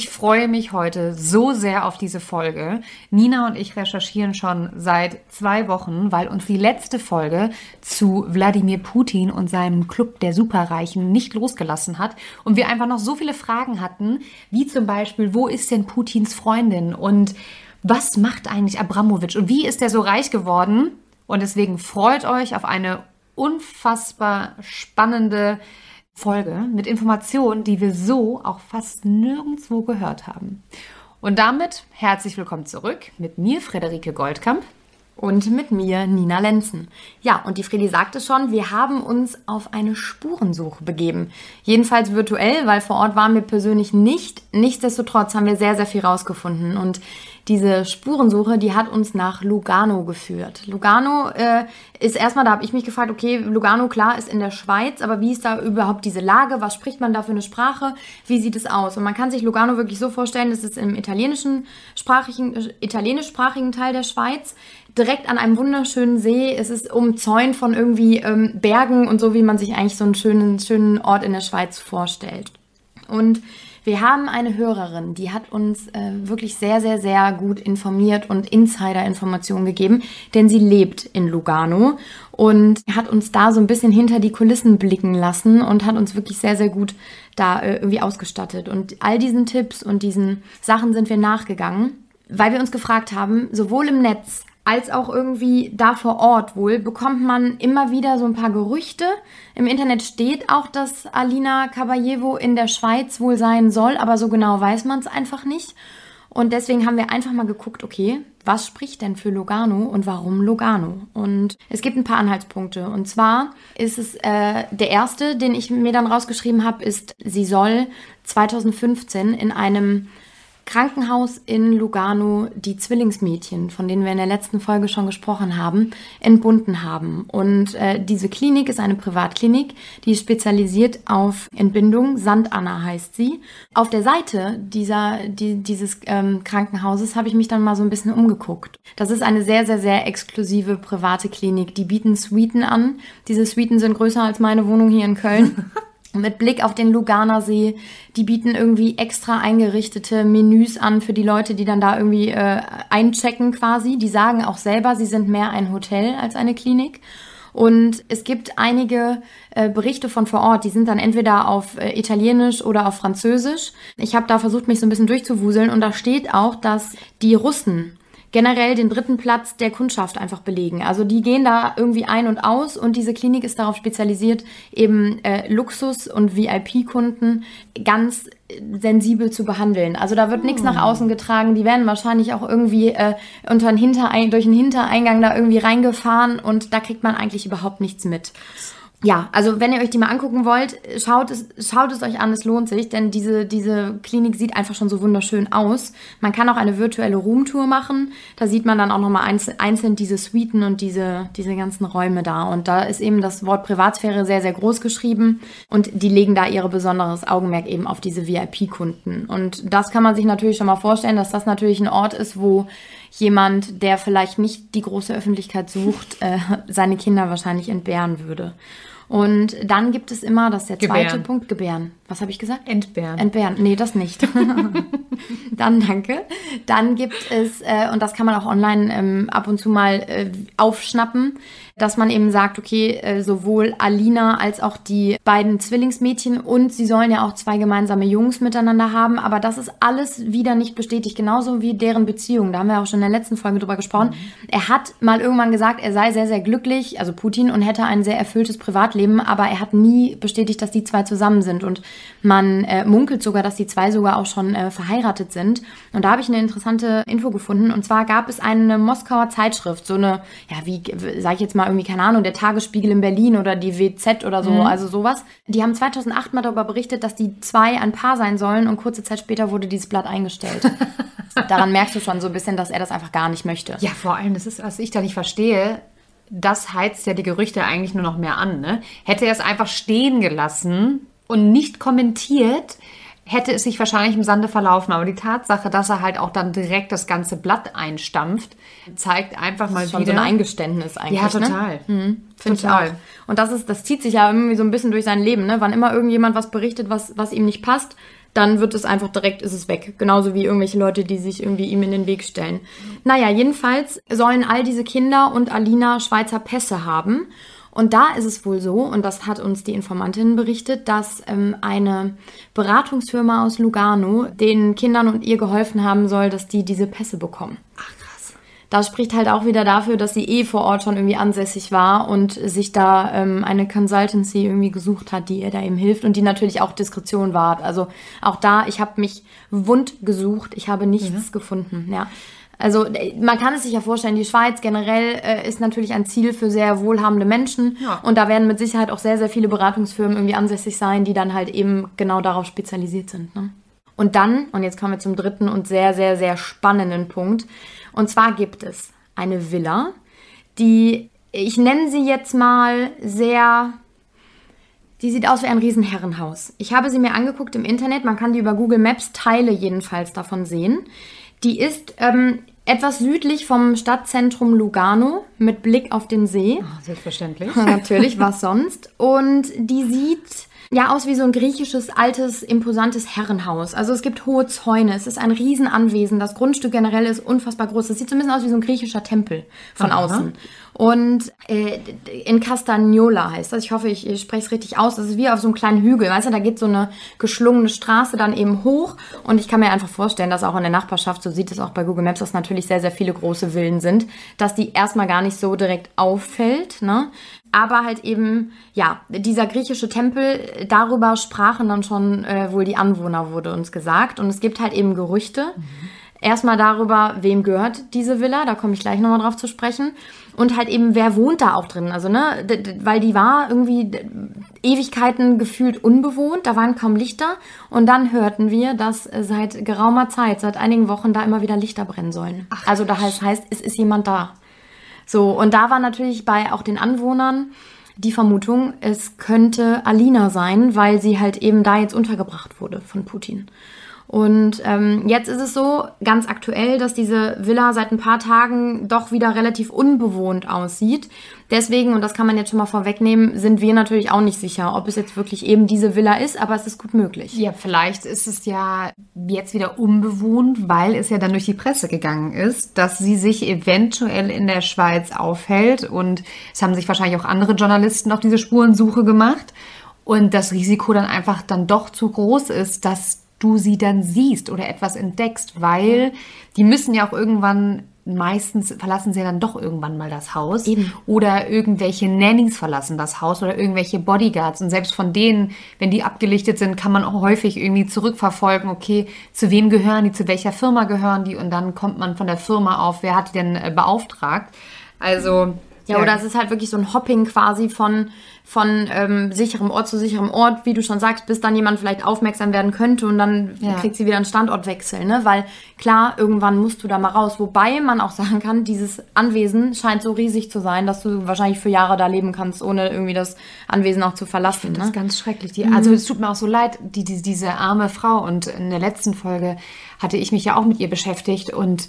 Ich freue mich heute so sehr auf diese Folge. Nina und ich recherchieren schon seit zwei Wochen, weil uns die letzte Folge zu Wladimir Putin und seinem Club der Superreichen nicht losgelassen hat und wir einfach noch so viele Fragen hatten, wie zum Beispiel, wo ist denn Putins Freundin und was macht eigentlich Abramowitsch und wie ist er so reich geworden? Und deswegen freut euch auf eine unfassbar spannende Folge mit Informationen, die wir so auch fast nirgendwo gehört haben. Und damit herzlich willkommen zurück mit mir, Frederike Goldkamp. Und mit mir, Nina Lenzen. Ja, und die Fredi sagte schon, wir haben uns auf eine Spurensuche begeben. Jedenfalls virtuell, weil vor Ort waren wir persönlich nicht. Nichtsdestotrotz haben wir sehr, sehr viel rausgefunden. Und diese Spurensuche, die hat uns nach Lugano geführt. Lugano äh, ist erstmal, da habe ich mich gefragt, okay, Lugano, klar, ist in der Schweiz, aber wie ist da überhaupt diese Lage? Was spricht man da für eine Sprache? Wie sieht es aus? Und man kann sich Lugano wirklich so vorstellen, das ist im italienischen sprachigen, italienischsprachigen Teil der Schweiz, direkt an einem wunderschönen See. Es ist umzäunt von irgendwie ähm, Bergen und so, wie man sich eigentlich so einen schönen, schönen Ort in der Schweiz vorstellt. Und wir haben eine Hörerin, die hat uns äh, wirklich sehr, sehr, sehr gut informiert und Insider-Informationen gegeben, denn sie lebt in Lugano und hat uns da so ein bisschen hinter die Kulissen blicken lassen und hat uns wirklich sehr, sehr gut da äh, irgendwie ausgestattet. Und all diesen Tipps und diesen Sachen sind wir nachgegangen, weil wir uns gefragt haben, sowohl im Netz als auch irgendwie da vor Ort wohl, bekommt man immer wieder so ein paar Gerüchte. Im Internet steht auch, dass Alina Kabayevo in der Schweiz wohl sein soll, aber so genau weiß man es einfach nicht. Und deswegen haben wir einfach mal geguckt, okay, was spricht denn für Lugano und warum Lugano? Und es gibt ein paar Anhaltspunkte. Und zwar ist es äh, der erste, den ich mir dann rausgeschrieben habe, ist, sie soll 2015 in einem Krankenhaus in Lugano die Zwillingsmädchen, von denen wir in der letzten Folge schon gesprochen haben, entbunden haben. Und äh, diese Klinik ist eine Privatklinik, die ist spezialisiert auf Entbindung. Sandanna heißt sie. Auf der Seite dieser, die, dieses ähm, Krankenhauses habe ich mich dann mal so ein bisschen umgeguckt. Das ist eine sehr, sehr, sehr exklusive private Klinik. Die bieten Suiten an. Diese Suiten sind größer als meine Wohnung hier in Köln. mit Blick auf den Luganer See. Die bieten irgendwie extra eingerichtete Menüs an für die Leute, die dann da irgendwie äh, einchecken quasi. Die sagen auch selber, sie sind mehr ein Hotel als eine Klinik. Und es gibt einige äh, Berichte von vor Ort, die sind dann entweder auf äh, Italienisch oder auf Französisch. Ich habe da versucht, mich so ein bisschen durchzuwuseln und da steht auch, dass die Russen generell den dritten Platz der Kundschaft einfach belegen. Also die gehen da irgendwie ein und aus und diese Klinik ist darauf spezialisiert, eben äh, Luxus- und VIP-Kunden ganz äh, sensibel zu behandeln. Also da wird nichts nach hm. außen getragen. Die werden wahrscheinlich auch irgendwie äh, unter einen Hinterein durch einen Hintereingang da irgendwie reingefahren und da kriegt man eigentlich überhaupt nichts mit ja, also wenn ihr euch die mal angucken wollt, schaut es, schaut es euch an, es lohnt sich, denn diese, diese Klinik sieht einfach schon so wunderschön aus. Man kann auch eine virtuelle Roomtour machen. Da sieht man dann auch nochmal einzeln, einzeln diese Suiten und diese, diese ganzen Räume da. Und da ist eben das Wort Privatsphäre sehr, sehr groß geschrieben. Und die legen da ihre besonderes Augenmerk eben auf diese VIP-Kunden. Und das kann man sich natürlich schon mal vorstellen, dass das natürlich ein Ort ist, wo jemand, der vielleicht nicht die große Öffentlichkeit sucht, äh, seine Kinder wahrscheinlich entbehren würde. Und dann gibt es immer, das ist der zweite gebären. Punkt, gebären. Was habe ich gesagt? Entbehren. Entbehren. Nee, das nicht. dann danke. Dann gibt es, äh, und das kann man auch online ähm, ab und zu mal äh, aufschnappen, dass man eben sagt, okay, äh, sowohl Alina als auch die beiden Zwillingsmädchen und sie sollen ja auch zwei gemeinsame Jungs miteinander haben, aber das ist alles wieder nicht bestätigt, genauso wie deren Beziehung. Da haben wir auch schon in der letzten Folge drüber gesprochen. Mhm. Er hat mal irgendwann gesagt, er sei sehr, sehr glücklich, also Putin, und hätte ein sehr erfülltes Privatleben, aber er hat nie bestätigt, dass die zwei zusammen sind und man äh, munkelt sogar, dass die zwei sogar auch schon äh, verheiratet sind. Und da habe ich eine interessante Info gefunden und zwar gab es eine Moskauer Zeitschrift, so eine, ja, wie sage ich jetzt mal, irgendwie, keine Ahnung, der Tagesspiegel in Berlin oder die WZ oder so, mhm. also sowas. Die haben 2008 mal darüber berichtet, dass die zwei ein Paar sein sollen und kurze Zeit später wurde dieses Blatt eingestellt. Daran merkst du schon so ein bisschen, dass er das einfach gar nicht möchte. Ja, vor allem, das ist, was ich da nicht verstehe. Das heizt ja die Gerüchte eigentlich nur noch mehr an. Ne? Hätte er es einfach stehen gelassen und nicht kommentiert, hätte es sich wahrscheinlich im Sande verlaufen. Aber die Tatsache, dass er halt auch dann direkt das ganze Blatt einstampft, zeigt einfach mal schon wieder. so ein Eingeständnis eigentlich. Ja, ne? total. Ne? Mhm. Finde ich auch. Und das ist, das zieht sich ja irgendwie so ein bisschen durch sein Leben, ne? Wann immer irgendjemand was berichtet, was, was ihm nicht passt, dann wird es einfach direkt, ist es weg. Genauso wie irgendwelche Leute, die sich irgendwie ihm in den Weg stellen. Naja, jedenfalls sollen all diese Kinder und Alina Schweizer Pässe haben. Und da ist es wohl so, und das hat uns die Informantin berichtet, dass ähm, eine Beratungsfirma aus Lugano den Kindern und ihr geholfen haben soll, dass die diese Pässe bekommen. Ach krass. Das spricht halt auch wieder dafür, dass sie eh vor Ort schon irgendwie ansässig war und sich da ähm, eine Consultancy irgendwie gesucht hat, die ihr da eben hilft und die natürlich auch Diskretion wahrt. Also auch da, ich habe mich wund gesucht, ich habe nichts Ja. gefunden. Ja. Also äh, man kann es sich ja vorstellen, die Schweiz generell äh, ist natürlich ein Ziel für sehr wohlhabende Menschen Ja. und da werden mit Sicherheit auch sehr, sehr viele Beratungsfirmen irgendwie ansässig sein, die dann halt eben genau darauf spezialisiert sind. Ne? Und dann, und jetzt kommen wir zum dritten und sehr, sehr, sehr spannenden Punkt. Und zwar gibt es eine Villa, die, ich nenne sie jetzt mal sehr, die sieht aus wie ein Riesenherrenhaus. Ich habe sie mir angeguckt im Internet, man kann die über Google Maps Teile jedenfalls davon sehen. Die ist ähm, etwas südlich vom Stadtzentrum Lugano mit Blick auf den See. Ah, Selbstverständlich. Natürlich, was sonst. Und die sieht ja aus wie so ein griechisches, altes, imposantes Herrenhaus. Also es gibt hohe Zäune, es ist ein Riesenanwesen. Das Grundstück generell ist unfassbar groß. Das sieht so ein bisschen aus wie so ein griechischer Tempel von Aha. außen. Und äh, in Castagnola heißt das. Ich hoffe, ich, ich spreche es richtig aus. Das ist wie auf so einem kleinen Hügel. Weißt du, da geht so eine geschlungene Straße dann eben hoch. Und ich kann mir einfach vorstellen, dass auch in der Nachbarschaft, so sieht es auch bei Google Maps, dass natürlich sehr, sehr viele große Villen sind, dass die erstmal gar nicht so direkt auffällt. Ne? Aber halt eben, ja, dieser griechische Tempel, darüber sprachen dann schon äh, wohl die Anwohner, wurde uns gesagt. Und es gibt halt eben Gerüchte. Erstmal darüber, wem gehört diese Villa, da komme ich gleich nochmal drauf zu sprechen. Und halt eben, wer wohnt da auch drin? Also, ne, weil die war irgendwie Ewigkeiten gefühlt unbewohnt, da waren kaum Lichter. Und dann hörten wir, dass seit geraumer Zeit, seit einigen Wochen da immer wieder Lichter brennen sollen. also da heißt, heißt, es ist jemand da. So, und da war natürlich bei auch den Anwohnern die Vermutung, es könnte Alina sein, weil sie halt eben da jetzt untergebracht wurde von Putin. Und ähm, jetzt ist es so, ganz aktuell, dass diese Villa seit ein paar Tagen doch wieder relativ unbewohnt aussieht. Deswegen, und das kann man jetzt schon mal vorwegnehmen, sind wir natürlich auch nicht sicher, ob es jetzt wirklich eben diese Villa ist, aber es ist gut möglich. Ja, vielleicht ist es ja jetzt wieder unbewohnt, weil es ja dann durch die Presse gegangen ist, dass sie sich eventuell in der Schweiz aufhält. Und es haben sich wahrscheinlich auch andere Journalisten auf diese Spurensuche gemacht. Und das Risiko dann einfach dann doch zu groß ist, dass du sie dann siehst oder etwas entdeckst, weil die müssen ja auch irgendwann meistens verlassen sie ja dann doch irgendwann mal das Haus Eben. oder irgendwelche Nannies verlassen das Haus oder irgendwelche Bodyguards und selbst von denen, wenn die abgelichtet sind, kann man auch häufig irgendwie zurückverfolgen, okay, zu wem gehören die, zu welcher Firma gehören die und dann kommt man von der Firma auf, wer hat die denn äh, beauftragt? Also Ja, oder es ist halt wirklich so ein Hopping quasi von, von ähm, sicherem Ort zu sicherem Ort, wie du schon sagst, bis dann jemand vielleicht aufmerksam werden könnte und dann Ja. kriegt sie wieder einen Standortwechsel, ne? Weil klar, irgendwann musst du da mal raus. Wobei man auch sagen kann, dieses Anwesen scheint so riesig zu sein, dass du wahrscheinlich für Jahre da leben kannst, ohne irgendwie das Anwesen auch zu verlassen. Das Ne? ist ganz schrecklich. Die, also es tut mir auch so leid, die, die, diese arme Frau. Und in der letzten Folge hatte ich mich ja auch mit ihr beschäftigt und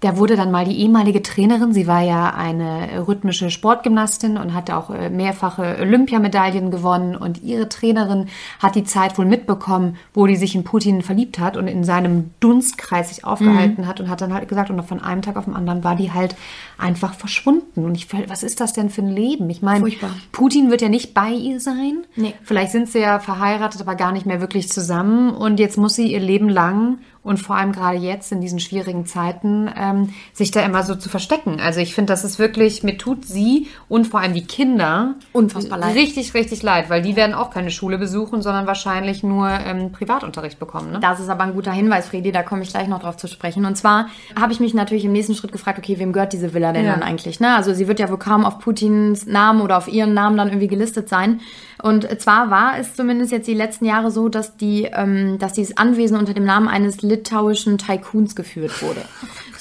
da wurde dann mal die ehemalige Trainerin, sie war ja eine rhythmische Sportgymnastin und hatte auch äh, mehrfache Olympiamedaillen gewonnen und ihre Trainerin hat die Zeit wohl mitbekommen, wo die sich in Putin verliebt hat und in seinem Dunstkreis sich aufgehalten hat und hat dann halt gesagt, und von einem Tag auf den anderen war die halt einfach verschwunden. Und ich, was ist das denn für ein Leben? Ich meine, Furchtbar. Putin wird ja nicht bei ihr sein. Nee. Vielleicht sind sie ja verheiratet, aber gar nicht mehr wirklich zusammen. Und jetzt muss sie ihr Leben lang und vor allem gerade jetzt in diesen schwierigen Zeiten ähm, sich da immer so zu verstecken. Also ich finde, das ist wirklich, mir tut sie und vor allem die Kinder Unfassbar leid. richtig, richtig leid, weil die werden auch keine Schule besuchen, sondern wahrscheinlich nur ähm, Privatunterricht bekommen. Ne? Das ist aber ein guter Hinweis, Fredi, da komme ich gleich noch drauf zu sprechen. Und zwar habe ich mich natürlich im nächsten Schritt gefragt, okay, wem gehört diese Villa denn Ja. dann eigentlich? Ne? Also sie wird ja wohl kaum auf Putins Namen oder auf ihren Namen dann irgendwie gelistet sein. Und zwar war es zumindest jetzt die letzten Jahre so, dass, die, ähm, dass dieses Anwesen unter dem Namen eines litauischen Tycoons geführt wurde.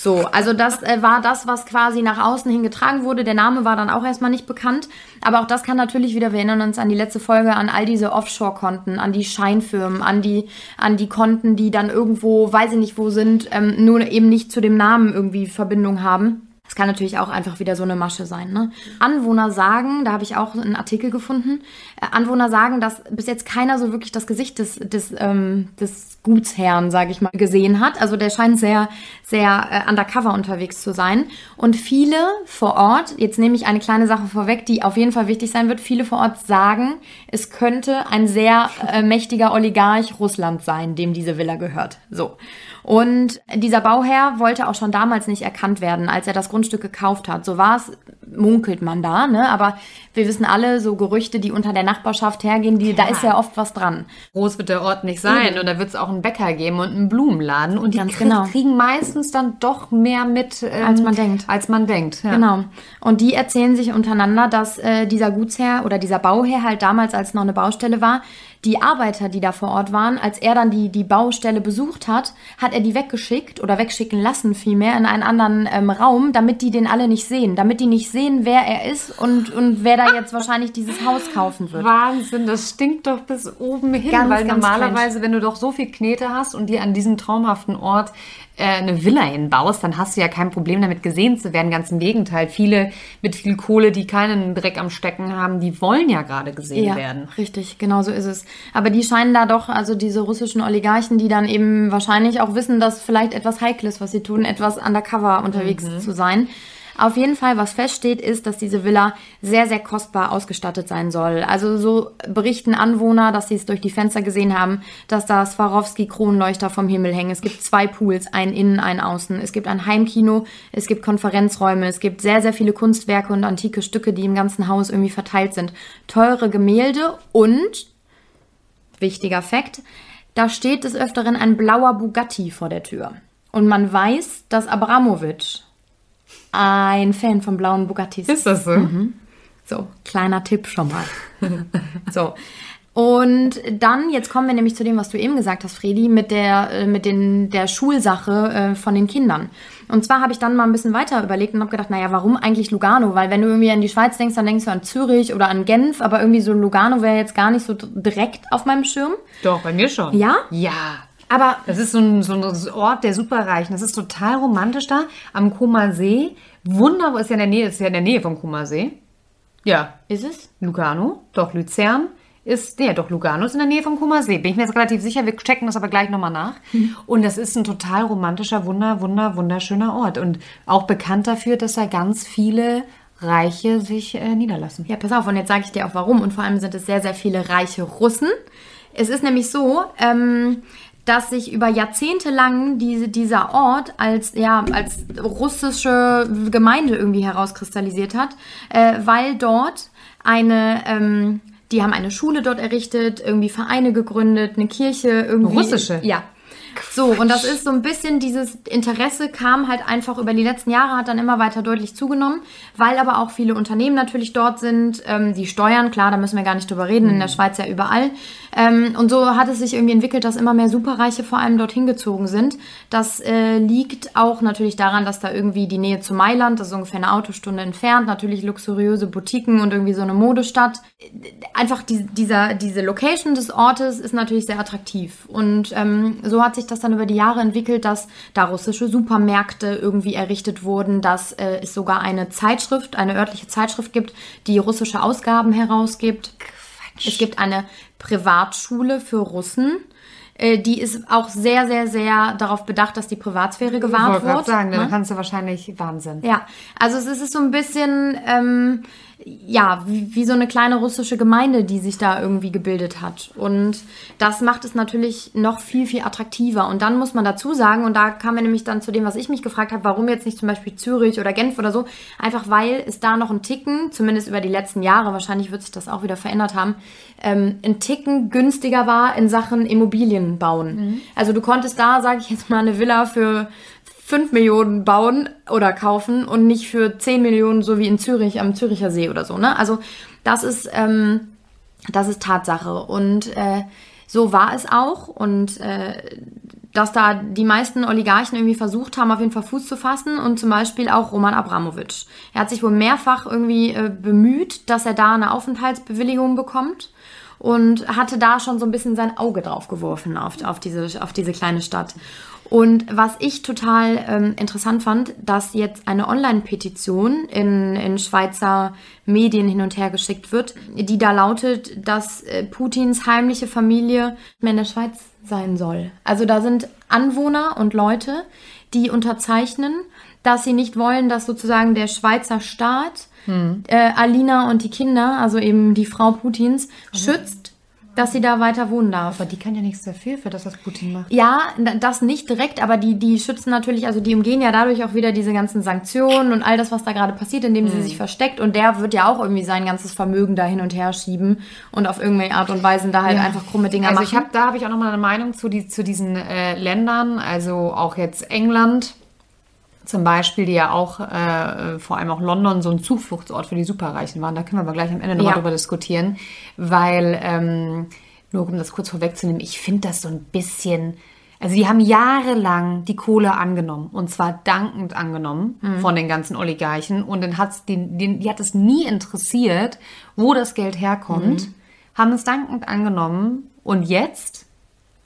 So, also das äh, war das, was quasi nach außen hin getragen wurde. Der Name war dann auch erstmal nicht bekannt. Aber auch das kann natürlich wieder, wir erinnern uns an die letzte Folge, an all diese Offshore-Konten, an die Scheinfirmen, an die, an die Konten, die dann irgendwo, weiß ich nicht wo sind, ähm, nur eben nicht zu dem Namen irgendwie Verbindung haben. Das kann natürlich auch einfach wieder so eine Masche sein. Ne? Anwohner sagen, da habe ich auch einen Artikel gefunden, äh, Anwohner sagen, dass bis jetzt keiner so wirklich das Gesicht des, des, ähm, des Gutsherrn, sage ich mal, gesehen hat. Also der scheint sehr, sehr äh, undercover unterwegs zu sein. Und viele vor Ort, jetzt nehme ich eine kleine Sache vorweg, die auf jeden Fall wichtig sein wird, viele vor Ort sagen, es könnte ein sehr äh, mächtiger Oligarch Russland sein, dem diese Villa gehört. So. Und dieser Bauherr wollte auch schon damals nicht erkannt werden, als er das Grundstück gekauft hat. So war es, munkelt man da, ne? Aber wir wissen alle, so Gerüchte, die unter der Nachbarschaft hergehen, die, ja. da ist ja oft was dran. Groß wird der Ort nicht sein Eben. und da wird es auch einen Bäcker geben und einen Blumenladen und die Ganz genau. kriegen meistens dann doch mehr mit, ähm, als man denkt. Als man denkt. Ja. Genau. Und die erzählen sich untereinander, dass äh, dieser Gutsherr oder dieser Bauherr halt damals, als noch eine Baustelle war, die Arbeiter, die da vor Ort waren, als er dann die, die Baustelle besucht hat, hat er die weggeschickt oder wegschicken lassen vielmehr in einen anderen ähm, Raum, damit die den alle nicht sehen. Damit die nicht sehen, wer er ist und, und wer da jetzt wahrscheinlich dieses Haus kaufen wird. Wahnsinn, das stinkt doch bis oben hin, ganz, weil ganz normalerweise, cringe. wenn du doch so viel Knete hast und dir an diesem traumhaften Ort eine Villa hinbaust, dann hast du ja kein Problem damit gesehen zu werden. Ganz im Gegenteil. Viele mit viel Kohle, die keinen Dreck am Stecken haben, die wollen ja gerade gesehen ja, werden. Richtig, genau so ist es. Aber die scheinen da doch, also diese russischen Oligarchen, die dann eben wahrscheinlich auch wissen, dass vielleicht etwas Heikles, was sie tun, etwas undercover unterwegs mhm. zu sein auf jeden Fall, was feststeht, ist, dass diese Villa sehr, sehr kostbar ausgestattet sein soll. Also so berichten Anwohner, dass sie es durch die Fenster gesehen haben, dass da Swarovski-Kronleuchter vom Himmel hängen. Es gibt zwei Pools, einen innen, einen außen. Es gibt ein Heimkino, es gibt Konferenzräume, es gibt sehr, sehr viele Kunstwerke und antike Stücke, die im ganzen Haus irgendwie verteilt sind. Teure Gemälde und, wichtiger Fakt, da steht des Öfteren ein blauer Bugatti vor der Tür. Und man weiß, dass Abramowitsch ein Fan von blauen Bugattis. Ist das so? Mhm. So, kleiner Tipp schon mal. so. Und dann, jetzt kommen wir nämlich zu dem, was du eben gesagt hast, Fredi, mit der, äh, mit den, der Schulsache äh, von den Kindern. Und zwar habe ich dann mal ein bisschen weiter überlegt und habe gedacht, naja, warum eigentlich Lugano? Weil wenn du irgendwie an die Schweiz denkst, dann denkst du an Zürich oder an Genf, aber irgendwie so Lugano wäre jetzt gar nicht so direkt auf meinem Schirm. Doch, bei mir schon. Ja? Ja. Aber das ist so ein, so ein Ort der Superreichen. Das ist total romantisch da am Kuma See. Wunderbar, ist ja in der Nähe, ist ja in der Nähe vom Kuma See. Ja. Ist es? Lugano, doch, Luzern ist, ja, doch, Lugano ist in der Nähe vom Kuma See. Bin ich mir jetzt relativ sicher. Wir checken das aber gleich nochmal nach. Mhm. Und das ist ein total romantischer, wunder, wunder, wunderschöner Ort. Und auch bekannt dafür, dass da ganz viele Reiche sich äh, niederlassen. Ja, pass auf, und jetzt sage ich dir auch warum. Und vor allem sind es sehr, sehr viele reiche Russen. Es ist nämlich so, ähm, dass sich über Jahrzehnte lang diese, dieser Ort als, ja, als russische Gemeinde irgendwie herauskristallisiert hat, äh, weil dort eine, ähm, die haben eine Schule dort errichtet, irgendwie Vereine gegründet, eine Kirche irgendwie. Russische? Ja. So, und das ist so ein bisschen dieses Interesse kam halt einfach über die letzten Jahre, hat dann immer weiter deutlich zugenommen, weil aber auch viele Unternehmen natürlich dort sind, ähm, die steuern, klar, da müssen wir gar nicht drüber reden, mhm. in der mhm. Schweiz ja überall. Ähm, und so hat es sich irgendwie entwickelt, dass immer mehr Superreiche vor allem dorthin gezogen sind. Das äh, liegt auch natürlich daran, dass da irgendwie die Nähe zu Mailand, das ist ungefähr eine Autostunde entfernt, natürlich luxuriöse Boutiquen und irgendwie so eine Modestadt. Einfach die, dieser, diese Location des Ortes ist natürlich sehr attraktiv. Und ähm, so hat sich das dann über die Jahre entwickelt, dass da russische Supermärkte irgendwie errichtet wurden, dass äh, es sogar eine Zeitschrift, eine örtliche Zeitschrift gibt, die russische Ausgaben herausgibt. Quatsch. Es gibt eine Privatschule für Russen. Äh, die ist auch sehr, sehr, sehr darauf bedacht, dass die Privatsphäre gewahrt wird. Ich sagen, ne? dann kannst du wahrscheinlich Wahnsinn. Ja, also es ist so ein bisschen, ähm, ja, wie, wie so eine kleine russische Gemeinde, die sich da irgendwie gebildet hat. Und das macht es natürlich noch viel, viel attraktiver. Und dann muss man dazu sagen, und da kamen wir nämlich dann zu dem, was ich mich gefragt habe, warum jetzt nicht zum Beispiel Zürich oder Genf oder so, einfach weil es da noch ein Ticken, zumindest über die letzten Jahre, wahrscheinlich wird sich das auch wieder verändert haben, ähm, ein Ticken günstiger war in Sachen Immobilien bauen. Mhm. Also du konntest da, sage ich jetzt mal, eine Villa für 5 Millionen bauen oder kaufen und nicht für 10 Millionen, so wie in Zürich am Züricher See oder so. Ne? Also das ist, ähm, das ist Tatsache. Und äh, so war es auch. Und äh, dass da die meisten Oligarchen irgendwie versucht haben, auf jeden Fall Fuß zu fassen und zum Beispiel auch Roman Abramowitsch. Er hat sich wohl mehrfach irgendwie äh, bemüht, dass er da eine Aufenthaltsbewilligung bekommt und hatte da schon so ein bisschen sein Auge drauf geworfen auf, auf, diese, auf diese kleine Stadt. Und was ich total ähm, interessant fand, dass jetzt eine Online-Petition in, in Schweizer Medien hin und her geschickt wird, die da lautet, dass äh, Putins heimliche Familie mehr in der Schweiz sein soll. Also da sind Anwohner und Leute, die unterzeichnen, dass sie nicht wollen, dass sozusagen der Schweizer Staat hm. äh, Alina und die Kinder, also eben die Frau Putins, schützt dass sie da weiter wohnen darf. Aber die kann ja nichts dafür, für das, was Putin macht. Ja, das nicht direkt, aber die, die schützen natürlich, also die umgehen ja dadurch auch wieder diese ganzen Sanktionen und all das, was da gerade passiert, indem mhm. sie sich versteckt. Und der wird ja auch irgendwie sein ganzes Vermögen da hin und her schieben und auf irgendeine Art und Weise da halt ja. einfach krumme Dinge also machen. Ich hab, da habe ich auch nochmal eine Meinung zu, die, zu diesen äh, Ländern, also auch jetzt England zum Beispiel, die ja auch, äh, vor allem auch London, so ein Zufluchtsort für die Superreichen waren. Da können wir aber gleich am Ende nochmal ja. drüber diskutieren, weil, ähm, nur um das kurz vorwegzunehmen, ich finde das so ein bisschen, also die haben jahrelang die Kohle angenommen und zwar dankend angenommen mhm. von den ganzen Oligarchen und dann hat's den, den, die hat es nie interessiert, wo das Geld herkommt, mhm. haben es dankend angenommen und jetzt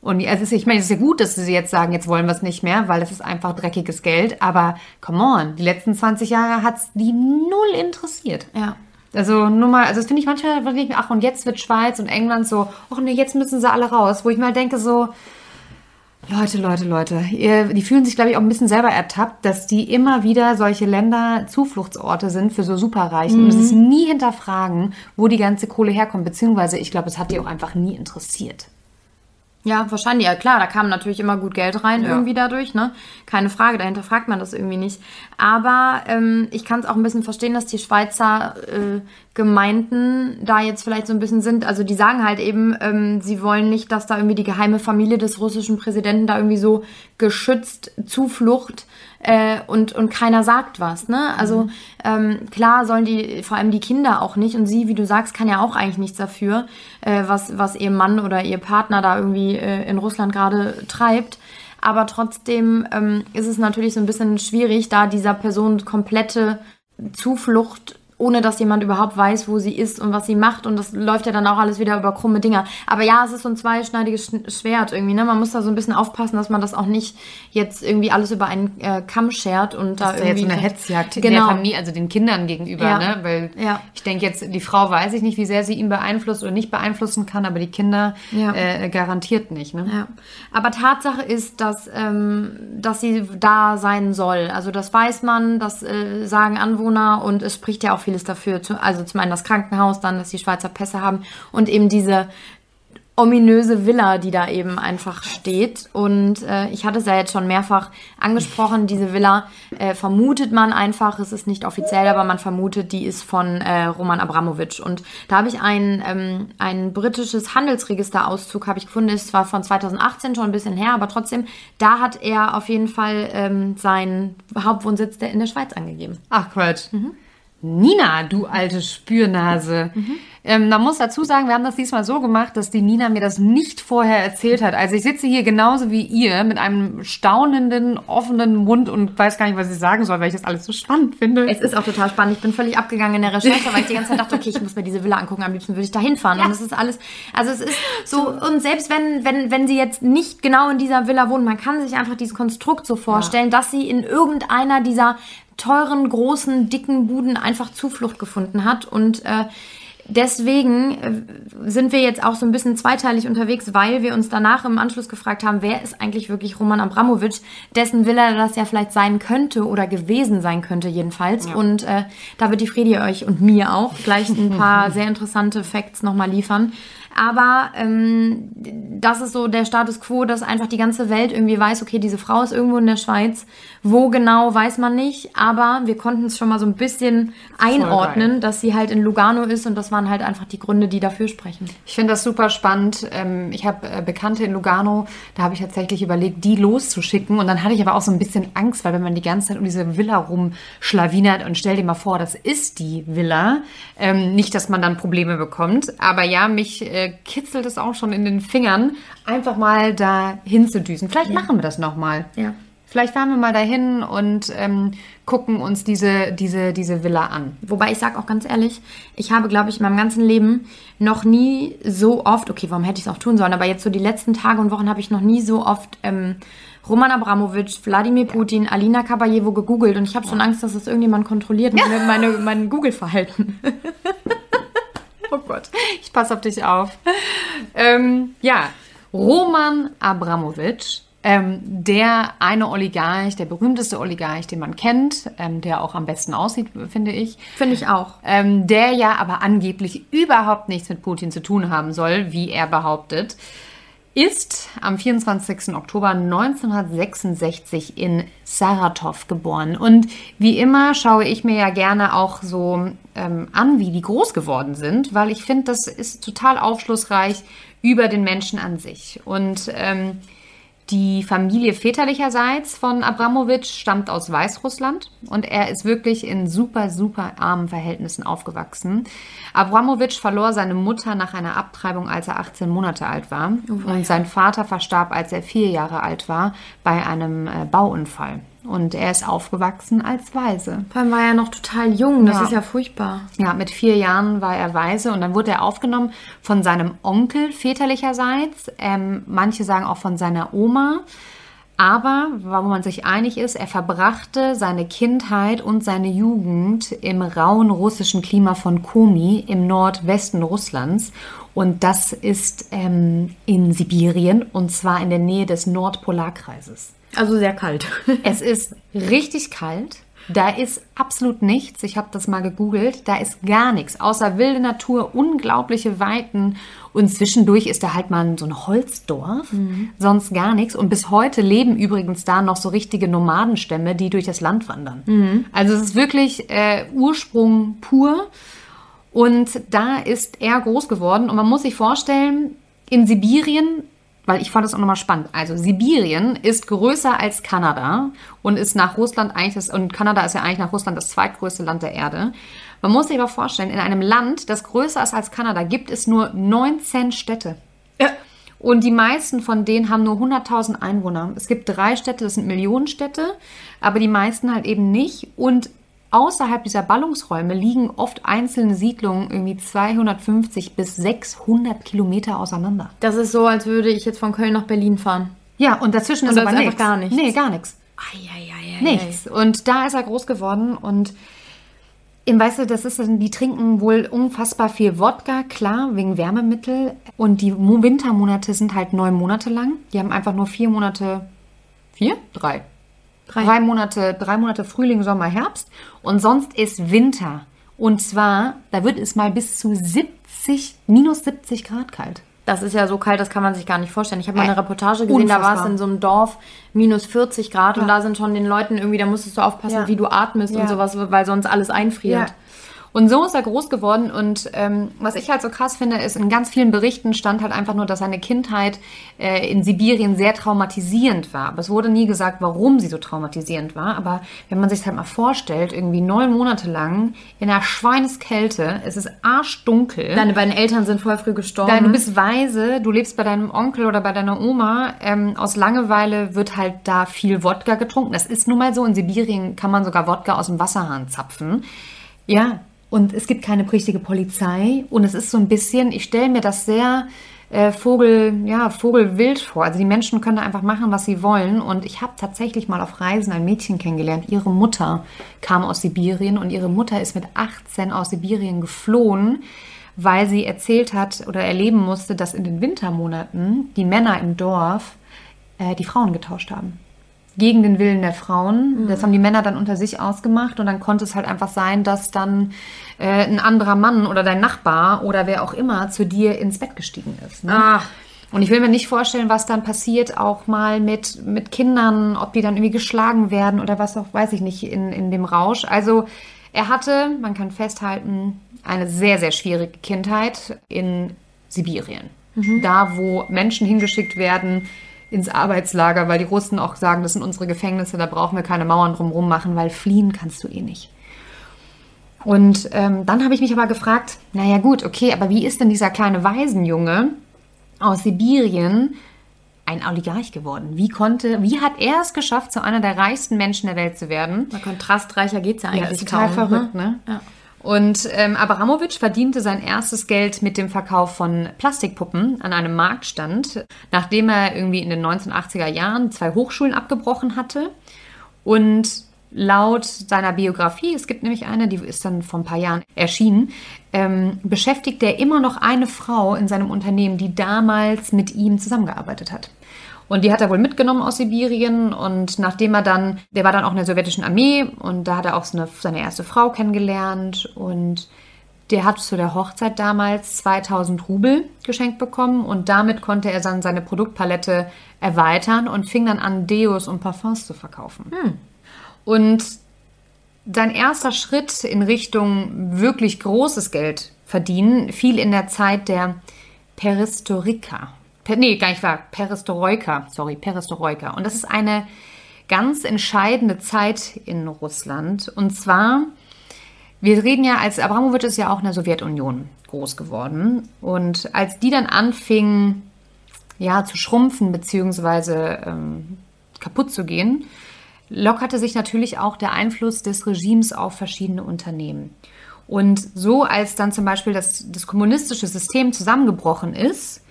und also ich meine, es ist ja gut, dass sie jetzt sagen, jetzt wollen wir es nicht mehr, weil es ist einfach dreckiges Geld. Aber come on, die letzten 20 Jahre hat es die null interessiert. Ja. Also nur mal, also das finde ich manchmal, ich ach und jetzt wird Schweiz und England so, ach nee, jetzt müssen sie alle raus. Wo ich mal denke so, Leute, Leute, Leute, die fühlen sich, glaube ich, auch ein bisschen selber ertappt, dass die immer wieder solche Länder Zufluchtsorte sind für so Superreichen mhm. und es ist nie hinterfragen, wo die ganze Kohle herkommt, beziehungsweise ich glaube, es hat die auch einfach nie interessiert. Ja, wahrscheinlich. Ja, klar, da kam natürlich immer gut Geld rein ja. irgendwie dadurch, ne? Keine Frage, dahinter fragt man das irgendwie nicht. Aber ähm, ich kann es auch ein bisschen verstehen, dass die Schweizer äh, Gemeinden da jetzt vielleicht so ein bisschen sind. Also die sagen halt eben, ähm, sie wollen nicht, dass da irgendwie die geheime Familie des russischen Präsidenten da irgendwie so geschützt Zuflucht äh, und, und keiner sagt was. Ne? Also mhm. ähm, klar sollen die, vor allem die Kinder auch nicht, und sie, wie du sagst, kann ja auch eigentlich nichts dafür, äh, was, was ihr Mann oder ihr Partner da irgendwie äh, in Russland gerade treibt. Aber trotzdem ähm, ist es natürlich so ein bisschen schwierig, da dieser Person komplette Zuflucht ohne dass jemand überhaupt weiß, wo sie ist und was sie macht. Und das läuft ja dann auch alles wieder über krumme Dinger. Aber ja, es ist so ein zweischneidiges Schwert irgendwie. Ne? Man muss da so ein bisschen aufpassen, dass man das auch nicht jetzt irgendwie alles über einen äh, Kamm schert und das da ist irgendwie. Ja jetzt eine Hetzjagd genau. der Familie, also den Kindern gegenüber, ja. ne? Weil ja. ich denke jetzt, die Frau weiß ich nicht, wie sehr sie ihn beeinflusst oder nicht beeinflussen kann, aber die Kinder ja. äh, garantiert nicht. Ne? Ja. Aber Tatsache ist, dass, ähm, dass sie da sein soll. Also das weiß man, das äh, sagen Anwohner und es spricht ja auch vieles dafür. Also zum einen das Krankenhaus, dann, dass die Schweizer Pässe haben und eben diese ominöse Villa, die da eben einfach steht. Und äh, ich hatte es ja jetzt schon mehrfach angesprochen, diese Villa äh, vermutet man einfach, es ist nicht offiziell, aber man vermutet, die ist von äh, Roman Abramowitsch. Und da habe ich ein, ähm, ein britisches Handelsregisterauszug, habe ich gefunden, ist zwar von 2018 schon ein bisschen her, aber trotzdem, da hat er auf jeden Fall ähm, seinen Hauptwohnsitz in der Schweiz angegeben. Ach Quatsch. Mhm. Nina, du alte Spürnase. Mhm. Ähm, man muss dazu sagen, wir haben das diesmal so gemacht, dass die Nina mir das nicht vorher erzählt hat. Also ich sitze hier genauso wie ihr mit einem staunenden, offenen Mund und weiß gar nicht, was ich sagen soll, weil ich das alles so spannend finde. Es ist auch total spannend. Ich bin völlig abgegangen in der Recherche, weil ich die ganze Zeit dachte, okay, ich muss mir diese Villa angucken. Am liebsten würde ich da hinfahren. Ja. Und es ist alles, also es ist so, und selbst wenn, wenn, wenn sie jetzt nicht genau in dieser Villa wohnen, man kann sich einfach dieses Konstrukt so vorstellen, ja. dass sie in irgendeiner dieser teuren, großen, dicken Buden einfach Zuflucht gefunden hat. Und äh, deswegen äh, sind wir jetzt auch so ein bisschen zweiteilig unterwegs, weil wir uns danach im Anschluss gefragt haben, wer ist eigentlich wirklich Roman Abramowitsch, dessen Villa das ja vielleicht sein könnte oder gewesen sein könnte jedenfalls. Ja. Und äh, da wird die Fredi euch und mir auch gleich ein paar sehr interessante Facts nochmal liefern. Aber ähm, das ist so der Status quo, dass einfach die ganze Welt irgendwie weiß, okay, diese Frau ist irgendwo in der Schweiz. Wo genau, weiß man nicht. Aber wir konnten es schon mal so ein bisschen einordnen, dass sie halt in Lugano ist. Und das waren halt einfach die Gründe, die dafür sprechen. Ich finde das super spannend. Ähm, ich habe äh, Bekannte in Lugano. Da habe ich tatsächlich überlegt, die loszuschicken. Und dann hatte ich aber auch so ein bisschen Angst, weil wenn man die ganze Zeit um diese Villa rumschlawinert und stell dir mal vor, das ist die Villa. Ähm, nicht, dass man dann Probleme bekommt. Aber ja, mich äh, kitzelt es auch schon in den Fingern, einfach mal da hinzudüsen. Vielleicht ja. machen wir das nochmal. Ja. Vielleicht fahren wir mal dahin und ähm, gucken uns diese, diese, diese Villa an. Wobei ich sage auch ganz ehrlich, ich habe, glaube ich, in meinem ganzen Leben noch nie so oft, okay, warum hätte ich es auch tun sollen, aber jetzt so die letzten Tage und Wochen habe ich noch nie so oft ähm, Roman Abramowitsch, Wladimir Putin, Alina Kabajewo gegoogelt und ich habe schon Angst, dass das irgendjemand kontrolliert, meine, meine, mein Google-Verhalten. oh Gott, ich passe auf dich auf. Ähm, ja, Roman Abramowitsch ähm, der eine Oligarch, der berühmteste Oligarch, den man kennt, ähm, der auch am besten aussieht, finde ich. Finde ich auch. Ähm, der ja aber angeblich überhaupt nichts mit Putin zu tun haben soll, wie er behauptet, ist am 24. Oktober 1966 in Saratov geboren. Und wie immer schaue ich mir ja gerne auch so ähm, an, wie die groß geworden sind, weil ich finde, das ist total aufschlussreich über den Menschen an sich. Und ähm, die Familie väterlicherseits von Abramowitsch stammt aus Weißrussland und er ist wirklich in super, super armen Verhältnissen aufgewachsen. Abramowitsch verlor seine Mutter nach einer Abtreibung, als er 18 Monate alt war. Oh, und sein Vater verstarb, als er vier Jahre alt war, bei einem äh, Bauunfall. Und er ist aufgewachsen als Waise. Vor allem war er noch total jung, das ja. ist ja furchtbar. Ja, mit vier Jahren war er Waise und dann wurde er aufgenommen von seinem Onkel väterlicherseits. Ähm, manche sagen auch von seiner Oma. Aber, warum man sich einig ist, er verbrachte seine Kindheit und seine Jugend im rauen russischen Klima von Komi im Nordwesten Russlands. Und das ist ähm, in Sibirien und zwar in der Nähe des Nordpolarkreises. Also sehr kalt. es ist richtig kalt. Da ist absolut nichts. Ich habe das mal gegoogelt. Da ist gar nichts, außer wilde Natur, unglaubliche Weiten. Und zwischendurch ist da halt mal so ein Holzdorf, mhm. sonst gar nichts. Und bis heute leben übrigens da noch so richtige Nomadenstämme, die durch das Land wandern. Mhm. Also es ist wirklich äh, Ursprung pur. Und da ist er groß geworden. Und man muss sich vorstellen, in Sibirien weil ich fand das auch nochmal spannend. Also Sibirien ist größer als Kanada und ist nach Russland eigentlich das, und Kanada ist ja eigentlich nach Russland das zweitgrößte Land der Erde. Man muss sich aber vorstellen, in einem Land, das größer ist als Kanada, gibt es nur 19 Städte. Ja. Und die meisten von denen haben nur 100.000 Einwohner. Es gibt drei Städte, das sind Millionenstädte, aber die meisten halt eben nicht. Und außerhalb dieser Ballungsräume liegen oft einzelne Siedlungen irgendwie 250 bis 600 Kilometer auseinander. Das ist so, als würde ich jetzt von Köln nach Berlin fahren. Ja, und dazwischen und ist aber ist nichts. gar nichts. Nee, gar nichts. Nichts. Und da ist er groß geworden und Eben, weißt du, das ist, die trinken wohl unfassbar viel Wodka, klar, wegen Wärmemittel. Und die Wintermonate sind halt neun Monate lang. Die haben einfach nur vier Monate, vier? Drei. Drei. drei Monate, drei Monate Frühling, Sommer, Herbst. Und sonst ist Winter. Und zwar, da wird es mal bis zu 70, minus 70 Grad kalt. Das ist ja so kalt, das kann man sich gar nicht vorstellen. Ich habe mal eine Reportage gesehen, Unfassbar. da war es in so einem Dorf minus 40 Grad ja. und da sind schon den Leuten irgendwie, da musstest du aufpassen, ja. wie du atmest ja. und sowas, weil sonst alles einfriert. Und so ist er groß geworden. Und ähm, was ich halt so krass finde, ist, in ganz vielen Berichten stand halt einfach nur, dass seine Kindheit äh, in Sibirien sehr traumatisierend war. Aber es wurde nie gesagt, warum sie so traumatisierend war. Aber wenn man sich halt mal vorstellt, irgendwie neun Monate lang in einer Schweineskälte, es ist arschdunkel. Deine beiden Eltern sind voll früh gestorben. Dein, du bist weise, du lebst bei deinem Onkel oder bei deiner Oma. Ähm, aus Langeweile wird halt da viel Wodka getrunken. Das ist nun mal so. In Sibirien kann man sogar Wodka aus dem Wasserhahn zapfen. Ja, und es gibt keine richtige Polizei und es ist so ein bisschen, ich stelle mir das sehr äh, Vogel, ja, Vogelwild vor. Also die Menschen können da einfach machen, was sie wollen. Und ich habe tatsächlich mal auf Reisen ein Mädchen kennengelernt. Ihre Mutter kam aus Sibirien und ihre Mutter ist mit 18 aus Sibirien geflohen, weil sie erzählt hat oder erleben musste, dass in den Wintermonaten die Männer im Dorf äh, die Frauen getauscht haben gegen den Willen der Frauen. Mhm. Das haben die Männer dann unter sich ausgemacht und dann konnte es halt einfach sein, dass dann äh, ein anderer Mann oder dein Nachbar oder wer auch immer zu dir ins Bett gestiegen ist. Ne? Ah. Und ich will mir nicht vorstellen, was dann passiert, auch mal mit, mit Kindern, ob die dann irgendwie geschlagen werden oder was auch, weiß ich nicht, in, in dem Rausch. Also er hatte, man kann festhalten, eine sehr, sehr schwierige Kindheit in Sibirien. Mhm. Da, wo Menschen hingeschickt werden, ins Arbeitslager, weil die Russen auch sagen, das sind unsere Gefängnisse, da brauchen wir keine Mauern drumherum machen, weil fliehen kannst du eh nicht. Und ähm, dann habe ich mich aber gefragt, naja gut, okay, aber wie ist denn dieser kleine Waisenjunge aus Sibirien ein Oligarch geworden? Wie konnte, wie hat er es geschafft, zu einer der reichsten Menschen der Welt zu werden? Na, kontrastreicher geht es ja eigentlich Ja, ist total kaum, verrückt, ne? Ja. Und ähm, Abramowitsch verdiente sein erstes Geld mit dem Verkauf von Plastikpuppen an einem Marktstand, nachdem er irgendwie in den 1980er Jahren zwei Hochschulen abgebrochen hatte. Und laut seiner Biografie, es gibt nämlich eine, die ist dann vor ein paar Jahren erschienen, ähm, beschäftigt er immer noch eine Frau in seinem Unternehmen, die damals mit ihm zusammengearbeitet hat. Und die hat er wohl mitgenommen aus Sibirien. Und nachdem er dann, der war dann auch in der sowjetischen Armee. Und da hat er auch so eine, seine erste Frau kennengelernt. Und der hat zu der Hochzeit damals 2000 Rubel geschenkt bekommen. Und damit konnte er dann seine Produktpalette erweitern und fing dann an, Deos und Parfums zu verkaufen. Und sein erster Schritt in Richtung wirklich großes Geld verdienen fiel in der Zeit der Perestroika. Nee, gar nicht wahr. Perestroika. Sorry, Perestroika. Und das ist eine ganz entscheidende Zeit in Russland. Und zwar, wir reden ja, als Abramowitsch ist ja auch in der Sowjetunion groß geworden. Und als die dann anfingen, ja, zu schrumpfen beziehungsweise ähm, kaputt zu gehen, lockerte sich natürlich auch der Einfluss des Regimes auf verschiedene Unternehmen. Und so als dann zum Beispiel das, das kommunistische System zusammengebrochen ist,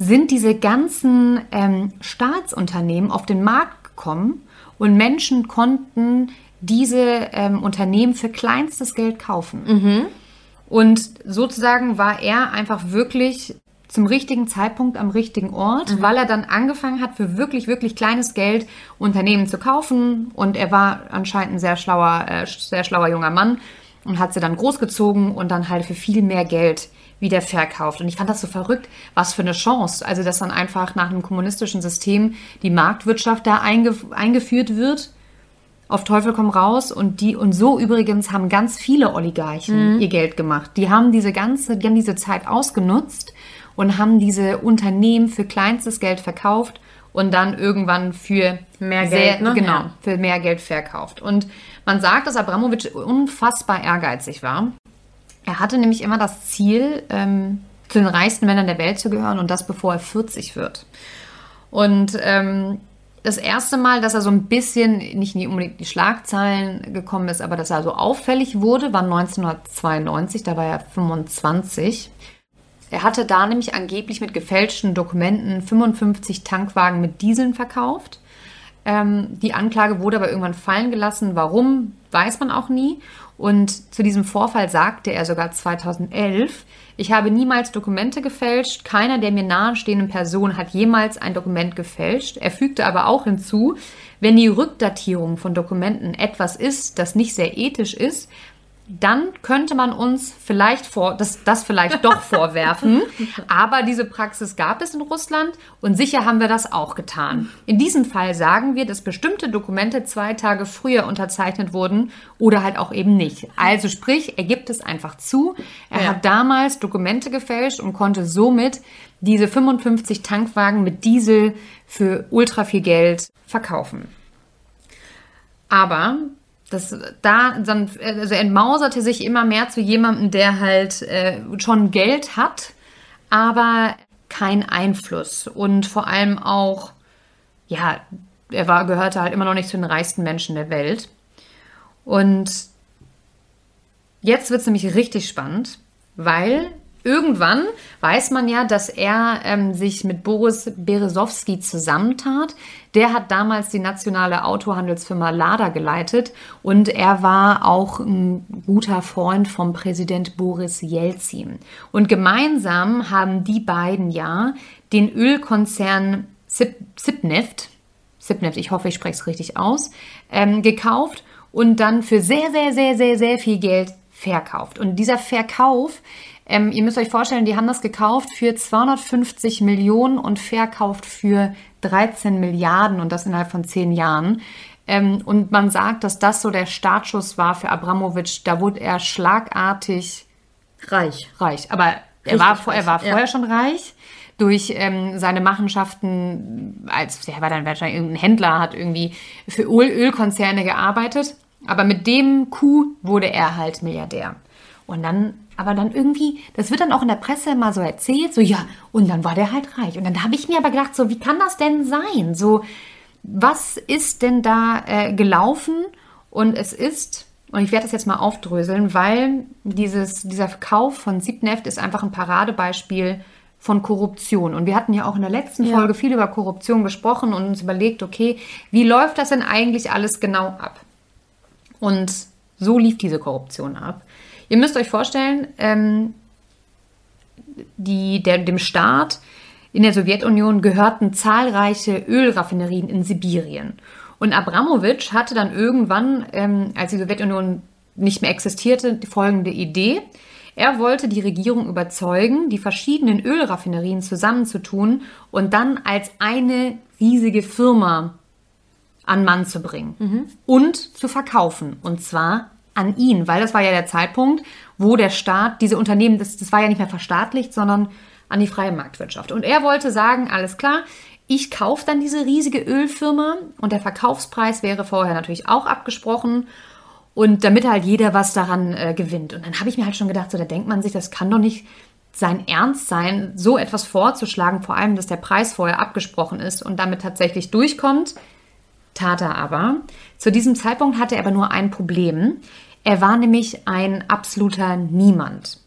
sind diese ganzen ähm, Staatsunternehmen auf den Markt gekommen und Menschen konnten diese ähm, Unternehmen für kleinstes Geld kaufen. Und sozusagen war er einfach wirklich zum richtigen Zeitpunkt am richtigen Ort, weil er dann angefangen hat, für wirklich, wirklich kleines Geld Unternehmen zu kaufen. Und er war anscheinend ein sehr schlauer, äh, sehr schlauer junger Mann und hat sie dann großgezogen und dann halt für viel mehr Geld wieder verkauft. Und ich fand das so verrückt, was für eine Chance. Also, dass dann einfach nach einem kommunistischen System die Marktwirtschaft da einge eingeführt wird auf Teufel komm raus und die und so übrigens haben ganz viele Oligarchen ihr Geld gemacht. Die haben diese ganze, die haben diese Zeit ausgenutzt und haben diese Unternehmen für kleinstes Geld verkauft und dann irgendwann für Mehr sehr, Geld, ne? genau, Ja. für mehr Geld verkauft. Und man sagt, dass Abramowitsch unfassbar ehrgeizig war. Er hatte nämlich immer das Ziel, ähm, zu den reichsten Männern der Welt zu gehören und das bevor er 40 wird. Und ähm, das erste Mal, dass er so ein bisschen, nicht unbedingt die Schlagzeilen gekommen ist, aber dass er so auffällig wurde, war 1992, da war er 25. Er hatte da nämlich angeblich mit gefälschten Dokumenten 55 Tankwagen mit Dieseln verkauft. Ähm, die Anklage wurde aber irgendwann fallen gelassen. Warum, weiß man auch nie. Und zu diesem Vorfall sagte er sogar 2011, ich habe niemals Dokumente gefälscht, keiner der mir nahestehenden Person hat jemals ein Dokument gefälscht. Er fügte aber auch hinzu, wenn die Rückdatierung von Dokumenten etwas ist, das nicht sehr ethisch ist, dann könnte man uns vielleicht vor, das, das vielleicht doch vorwerfen. Aber diese Praxis gab es in Russland und sicher haben wir das auch getan. In diesem Fall sagen wir, dass bestimmte Dokumente zwei Tage früher unterzeichnet wurden oder halt auch eben nicht. Also sprich, er gibt es einfach zu. Er Ja. hat damals Dokumente gefälscht und konnte somit diese 55 Tankwagen mit Diesel für ultra viel Geld verkaufen. Aber das da dann also er entmauserte sich immer mehr zu jemandem, der halt äh, schon Geld hat, aber kein Einfluss und vor allem auch ja, er war gehörte halt immer noch nicht zu den reichsten Menschen der Welt. Und jetzt wird es nämlich richtig spannend, weil irgendwann weiß man ja, dass er ähm, sich mit Boris Berezowski zusammentat. Der hat damals die nationale Autohandelsfirma Lada geleitet und er war auch ein guter Freund vom Präsident Boris Jelzin. Und gemeinsam haben die beiden ja den Ölkonzern Sip Sipneft, Sipneft, ich hoffe, ich spreche es richtig aus, ähm, gekauft und dann für sehr, sehr, sehr, sehr, sehr viel Geld verkauft. Und dieser Verkauf, ähm, ihr müsst euch vorstellen, die haben das gekauft für 250 Millionen und verkauft für 13 Milliarden und das innerhalb von zehn Jahren. Ähm, und man sagt, dass das so der Startschuss war für Abramowitsch. Da wurde er schlagartig Reich. reich. Aber er Richtig war, vor- er war reich, ja. vorher schon reich durch ähm, seine Machenschaften, als er war dann wahrscheinlich irgendein Händler, hat irgendwie für Öl Ölkonzerne gearbeitet. Aber mit dem Coup wurde er halt Milliardär. Und dann aber dann irgendwie, das wird dann auch in der Presse mal so erzählt, so ja, und dann war der halt reich. Und dann habe ich mir aber gedacht, so wie kann das denn sein? So, was ist denn da äh, gelaufen? Und es ist, und ich werde das jetzt mal aufdröseln, weil dieses, dieser Verkauf von Sipneft ist einfach ein Paradebeispiel von Korruption. Und wir hatten ja auch in der letzten Ja. Folge viel über Korruption gesprochen und uns überlegt, okay, wie läuft das denn eigentlich alles genau ab? Und so lief diese Korruption ab. Ihr müsst euch vorstellen, ähm, die, der, dem Staat in der Sowjetunion gehörten zahlreiche Ölraffinerien in Sibirien. Und Abramowitsch hatte dann irgendwann, ähm, als die Sowjetunion nicht mehr existierte, die folgende Idee. Er wollte die Regierung überzeugen, die verschiedenen Ölraffinerien zusammenzutun und dann als eine riesige Firma an Mann zu bringen und zu verkaufen. Und zwar an ihn, weil das war ja der Zeitpunkt, wo der Staat diese Unternehmen, das, das war ja nicht mehr verstaatlicht, sondern an die freie Marktwirtschaft. Und er wollte sagen, alles klar, ich kaufe dann diese riesige Ölfirma und der Verkaufspreis wäre vorher natürlich auch abgesprochen. Und damit halt jeder was daran äh, gewinnt. Und dann habe ich mir halt schon gedacht, so da denkt man sich, das kann doch nicht sein Ernst sein, so etwas vorzuschlagen, vor allem, dass der Preis vorher abgesprochen ist und damit tatsächlich durchkommt. Tat er aber. Zu diesem Zeitpunkt hatte er aber nur ein Problem. Er war nämlich ein absoluter Niemand.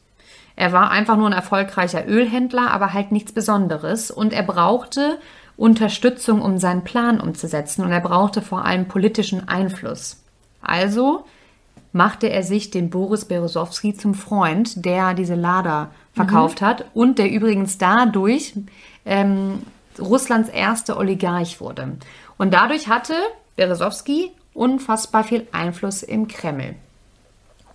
Er war einfach nur ein erfolgreicher Ölhändler, aber halt nichts Besonderes. Und er brauchte Unterstützung, um seinen Plan umzusetzen. Und er brauchte vor allem politischen Einfluss. Also machte er sich den Boris Berezowski zum Freund, der diese Lader verkauft hat und der übrigens dadurch ähm, Russlands erster Oligarch wurde. Und dadurch hatte Berezowski unfassbar viel Einfluss im Kreml.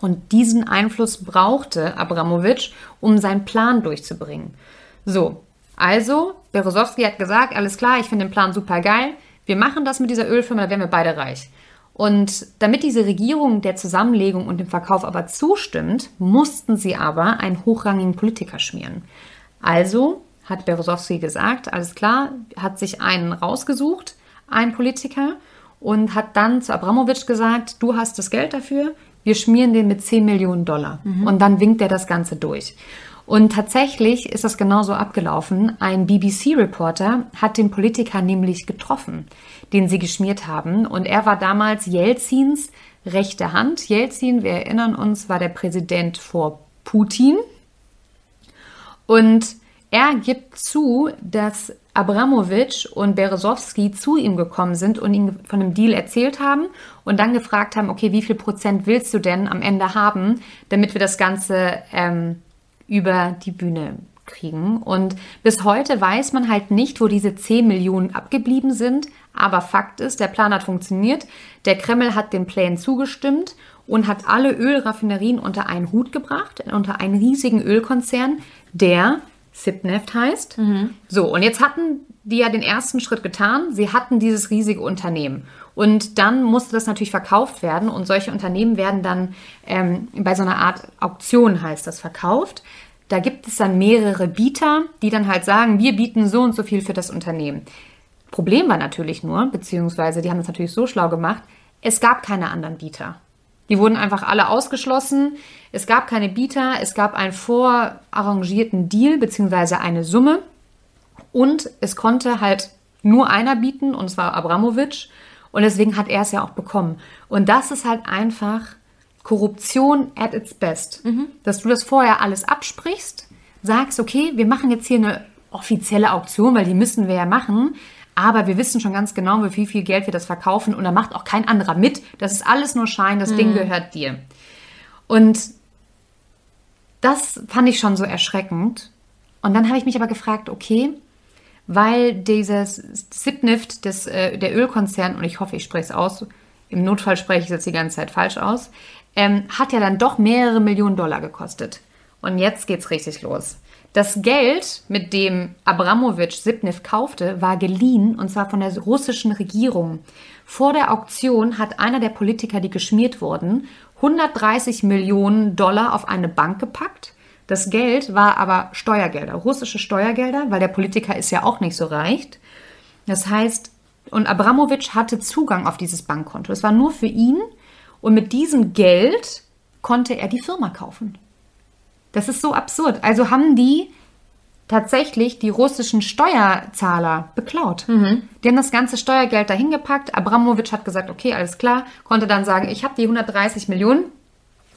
Und diesen Einfluss brauchte Abramowitsch, um seinen Plan durchzubringen. So, also Berezowski hat gesagt, alles klar, ich finde den Plan super geil. Wir machen das mit dieser Ölfirma, da werden wir beide reich. Und damit diese Regierung der Zusammenlegung und dem Verkauf aber zustimmt, mussten sie aber einen hochrangigen Politiker schmieren. Also hat Berezowski gesagt, alles klar, hat sich einen rausgesucht, einen Politiker, und hat dann zu Abramowitsch gesagt, du hast das Geld dafür, wir schmieren den mit 10 Millionen Dollar. Und dann winkt er das Ganze durch. Und tatsächlich ist das genauso abgelaufen. Ein BBC-Reporter hat den Politiker nämlich getroffen, den sie geschmiert haben. Und er war damals Jelzins rechte Hand. Jelzin, wir erinnern uns, war der Präsident vor Putin. Und er gibt zu, dass Abramowitsch und Berezowski zu ihm gekommen sind und ihm von dem Deal erzählt haben und dann gefragt haben, okay, wie viel Prozent willst du denn am Ende haben, damit wir das Ganze ähm, über die Bühne kriegen. Und bis heute weiß man halt nicht, wo diese 10 Millionen abgeblieben sind. Aber Fakt ist, der Plan hat funktioniert. Der Kreml hat den Plänen zugestimmt und hat alle Ölraffinerien unter einen Hut gebracht, unter einen riesigen Ölkonzern, der Sipneft heißt. So, und jetzt hatten die ja den ersten Schritt getan. Sie hatten dieses riesige Unternehmen. Und dann musste das natürlich verkauft werden. Und solche Unternehmen werden dann ähm, bei so einer Art Auktion, heißt das, verkauft. Da gibt es dann mehrere Bieter, die dann halt sagen, wir bieten so und so viel für das Unternehmen. Problem war natürlich nur, beziehungsweise die haben das natürlich so schlau gemacht, es gab keine anderen Bieter. Die wurden einfach alle ausgeschlossen. Es gab keine Bieter, es gab einen vorarrangierten Deal, beziehungsweise eine Summe. Und es konnte halt nur einer bieten, und zwar Abramowitsch. Und deswegen hat er es ja auch bekommen. Und das ist halt einfach Korruption at its best. Dass du das vorher alles absprichst, sagst, okay, wir machen jetzt hier eine offizielle Auktion, weil die müssen wir ja machen. Aber wir wissen schon ganz genau, für wie viel Geld wir das verkaufen. Und da macht auch kein anderer mit. Das ist alles nur Schein, das Ding gehört dir. Und das fand ich schon so erschreckend. Und dann habe ich mich aber gefragt, okay, weil dieses Sipnift, des, äh, der Ölkonzern, und ich hoffe, ich spreche es aus, im Notfall spreche ich es jetzt die ganze Zeit falsch aus, ähm, hat ja dann doch mehrere Millionen Dollar gekostet. Und jetzt geht's richtig los. Das Geld, mit dem Abramowitsch Sipniv kaufte, war geliehen und zwar von der russischen Regierung. Vor der Auktion hat einer der Politiker, die geschmiert wurden, 130 Millionen Dollar auf eine Bank gepackt. Das Geld war aber Steuergelder, russische Steuergelder, weil der Politiker ist ja auch nicht so reich. Das heißt, und Abramowitsch hatte Zugang auf dieses Bankkonto. Es war nur für ihn und mit diesem Geld konnte er die Firma kaufen. Das ist so absurd. Also haben die tatsächlich die russischen Steuerzahler beklaut. Die haben das ganze Steuergeld dahin gepackt. Abramowitsch hat gesagt, okay, alles klar, konnte dann sagen, ich habe die 130 Millionen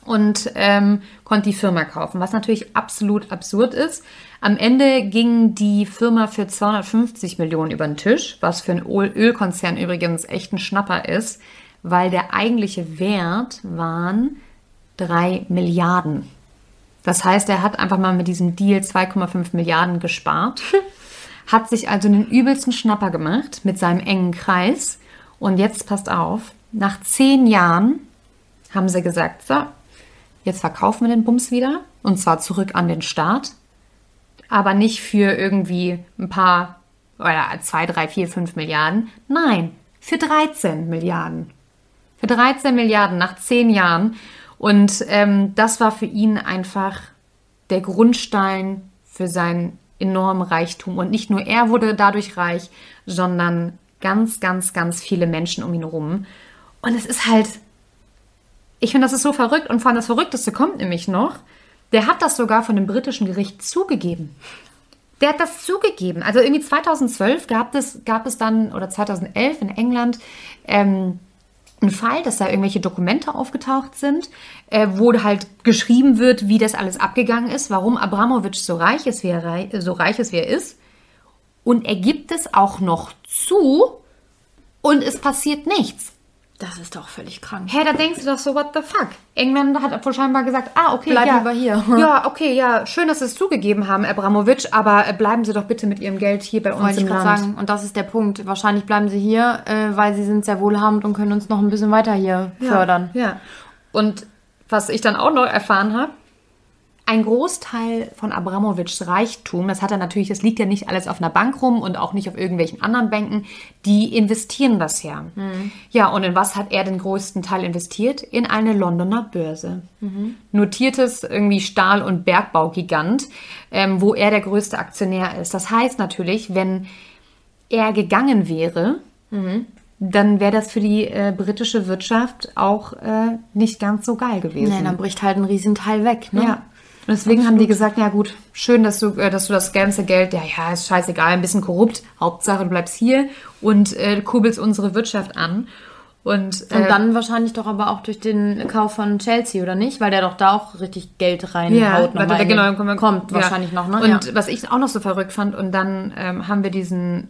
und ähm, konnte die Firma kaufen, was natürlich absolut absurd ist. Am Ende ging die Firma für 250 Millionen über den Tisch, was für einen Öl- Ölkonzern übrigens echt ein Schnapper ist, weil der eigentliche Wert waren 3 Milliarden. Das heißt, er hat einfach mal mit diesem Deal 2,5 Milliarden gespart, hat sich also einen übelsten Schnapper gemacht mit seinem engen Kreis. Und jetzt passt auf, nach zehn Jahren haben sie gesagt, so, jetzt verkaufen wir den Bums wieder und zwar zurück an den Staat, aber nicht für irgendwie ein paar oder zwei, drei, vier, fünf Milliarden. Nein, für 13 Milliarden. Für 13 Milliarden nach zehn Jahren. Und ähm, das war für ihn einfach der Grundstein für seinen enormen Reichtum. Und nicht nur er wurde dadurch reich, sondern ganz, ganz, ganz viele Menschen um ihn herum. Und es ist halt, ich finde, das ist so verrückt. Und vor allem das Verrückteste kommt nämlich noch. Der hat das sogar von dem britischen Gericht zugegeben. Der hat das zugegeben. Also irgendwie 2012 gab es, gab es dann, oder 2011 in England, ähm, einen Fall, dass da irgendwelche Dokumente aufgetaucht sind, äh, wo halt geschrieben wird, wie das alles abgegangen ist, warum Abramowitsch so reich ist, wie er, rei so reich ist, wie er ist. Und er gibt es auch noch zu und es passiert nichts. Das ist doch völlig krank. Hä, da denkst du doch so, what the fuck? England hat wohl scheinbar gesagt, ah, okay, Bleib ja. lieber hier. Ja, okay, ja, schön, dass Sie es zugegeben haben, Abramowitsch, aber äh, bleiben Sie doch bitte mit Ihrem Geld hier bei uns Wollte im ich Land. sagen. Und das ist der Punkt. Wahrscheinlich bleiben sie hier, äh, weil sie sind sehr wohlhabend und können uns noch ein bisschen weiter hier fördern. Ja. Und was ich dann auch noch erfahren habe, ein Großteil von Abramowitschs Reichtum, das hat er natürlich, das liegt ja nicht alles auf einer Bank rum und auch nicht auf irgendwelchen anderen Banken, die investieren das ja. Ja, und in was hat er den größten Teil investiert? In eine Londoner Börse. Notiertes irgendwie Stahl- und Bergbaugigant, ähm, wo er der größte Aktionär ist. Das heißt natürlich, wenn er gegangen wäre, dann wäre das für die äh, britische Wirtschaft auch äh, nicht ganz so geil gewesen. Nee, dann bricht halt ein Riesenteil weg. Ne? Ja. Und deswegen haben die gesagt, ja gut, schön, dass du, äh, dass du das ganze Geld, ja, ja, ist scheißegal, ein bisschen korrupt, Hauptsache du bleibst hier und äh, kurbelst unsere Wirtschaft an. Und, äh, Und dann wahrscheinlich doch aber auch durch den Kauf von Chelsea, oder nicht? Weil der doch da auch richtig Geld reinhaut. ja, warte, mal in genau, wir- kommt ja. wahrscheinlich noch, ne? Und ja. was ich auch noch so verrückt fand, und dann ähm, haben wir diesen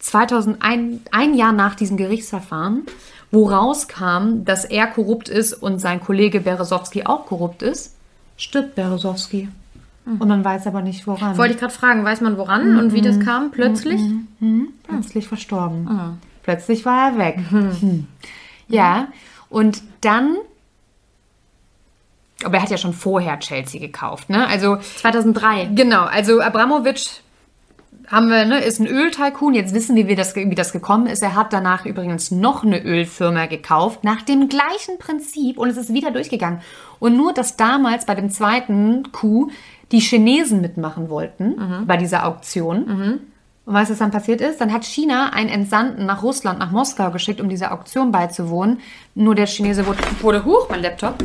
2001, ein Jahr nach diesem Gerichtsverfahren, wo rauskam, dass er korrupt ist und sein Kollege Berezowski auch korrupt ist, stirbt Berezowski. Und man weiß aber nicht, woran. Wollte ich gerade fragen, weiß man woran und wie das kam plötzlich? plötzlich verstorben. Plötzlich war er weg. Hm. Ja, und dann, aber er hat ja schon vorher Chelsea gekauft, ne? Also 2003. genau, also Abramowitsch haben wir, ne, ist ein Öltycoon. Jetzt wissen wir, wie das, wie das gekommen ist. Er hat danach übrigens noch eine Ölfirma gekauft, nach dem gleichen Prinzip und es ist wieder durchgegangen. Und nur, dass damals bei dem zweiten Coup die Chinesen mitmachen wollten, bei dieser Auktion. Und weißt du, was dann passiert ist? Dann hat China einen Entsandten nach Russland, nach Moskau geschickt, um dieser Auktion beizuwohnen. Nur der Chinese wurde, wurde hoch, mein Laptop.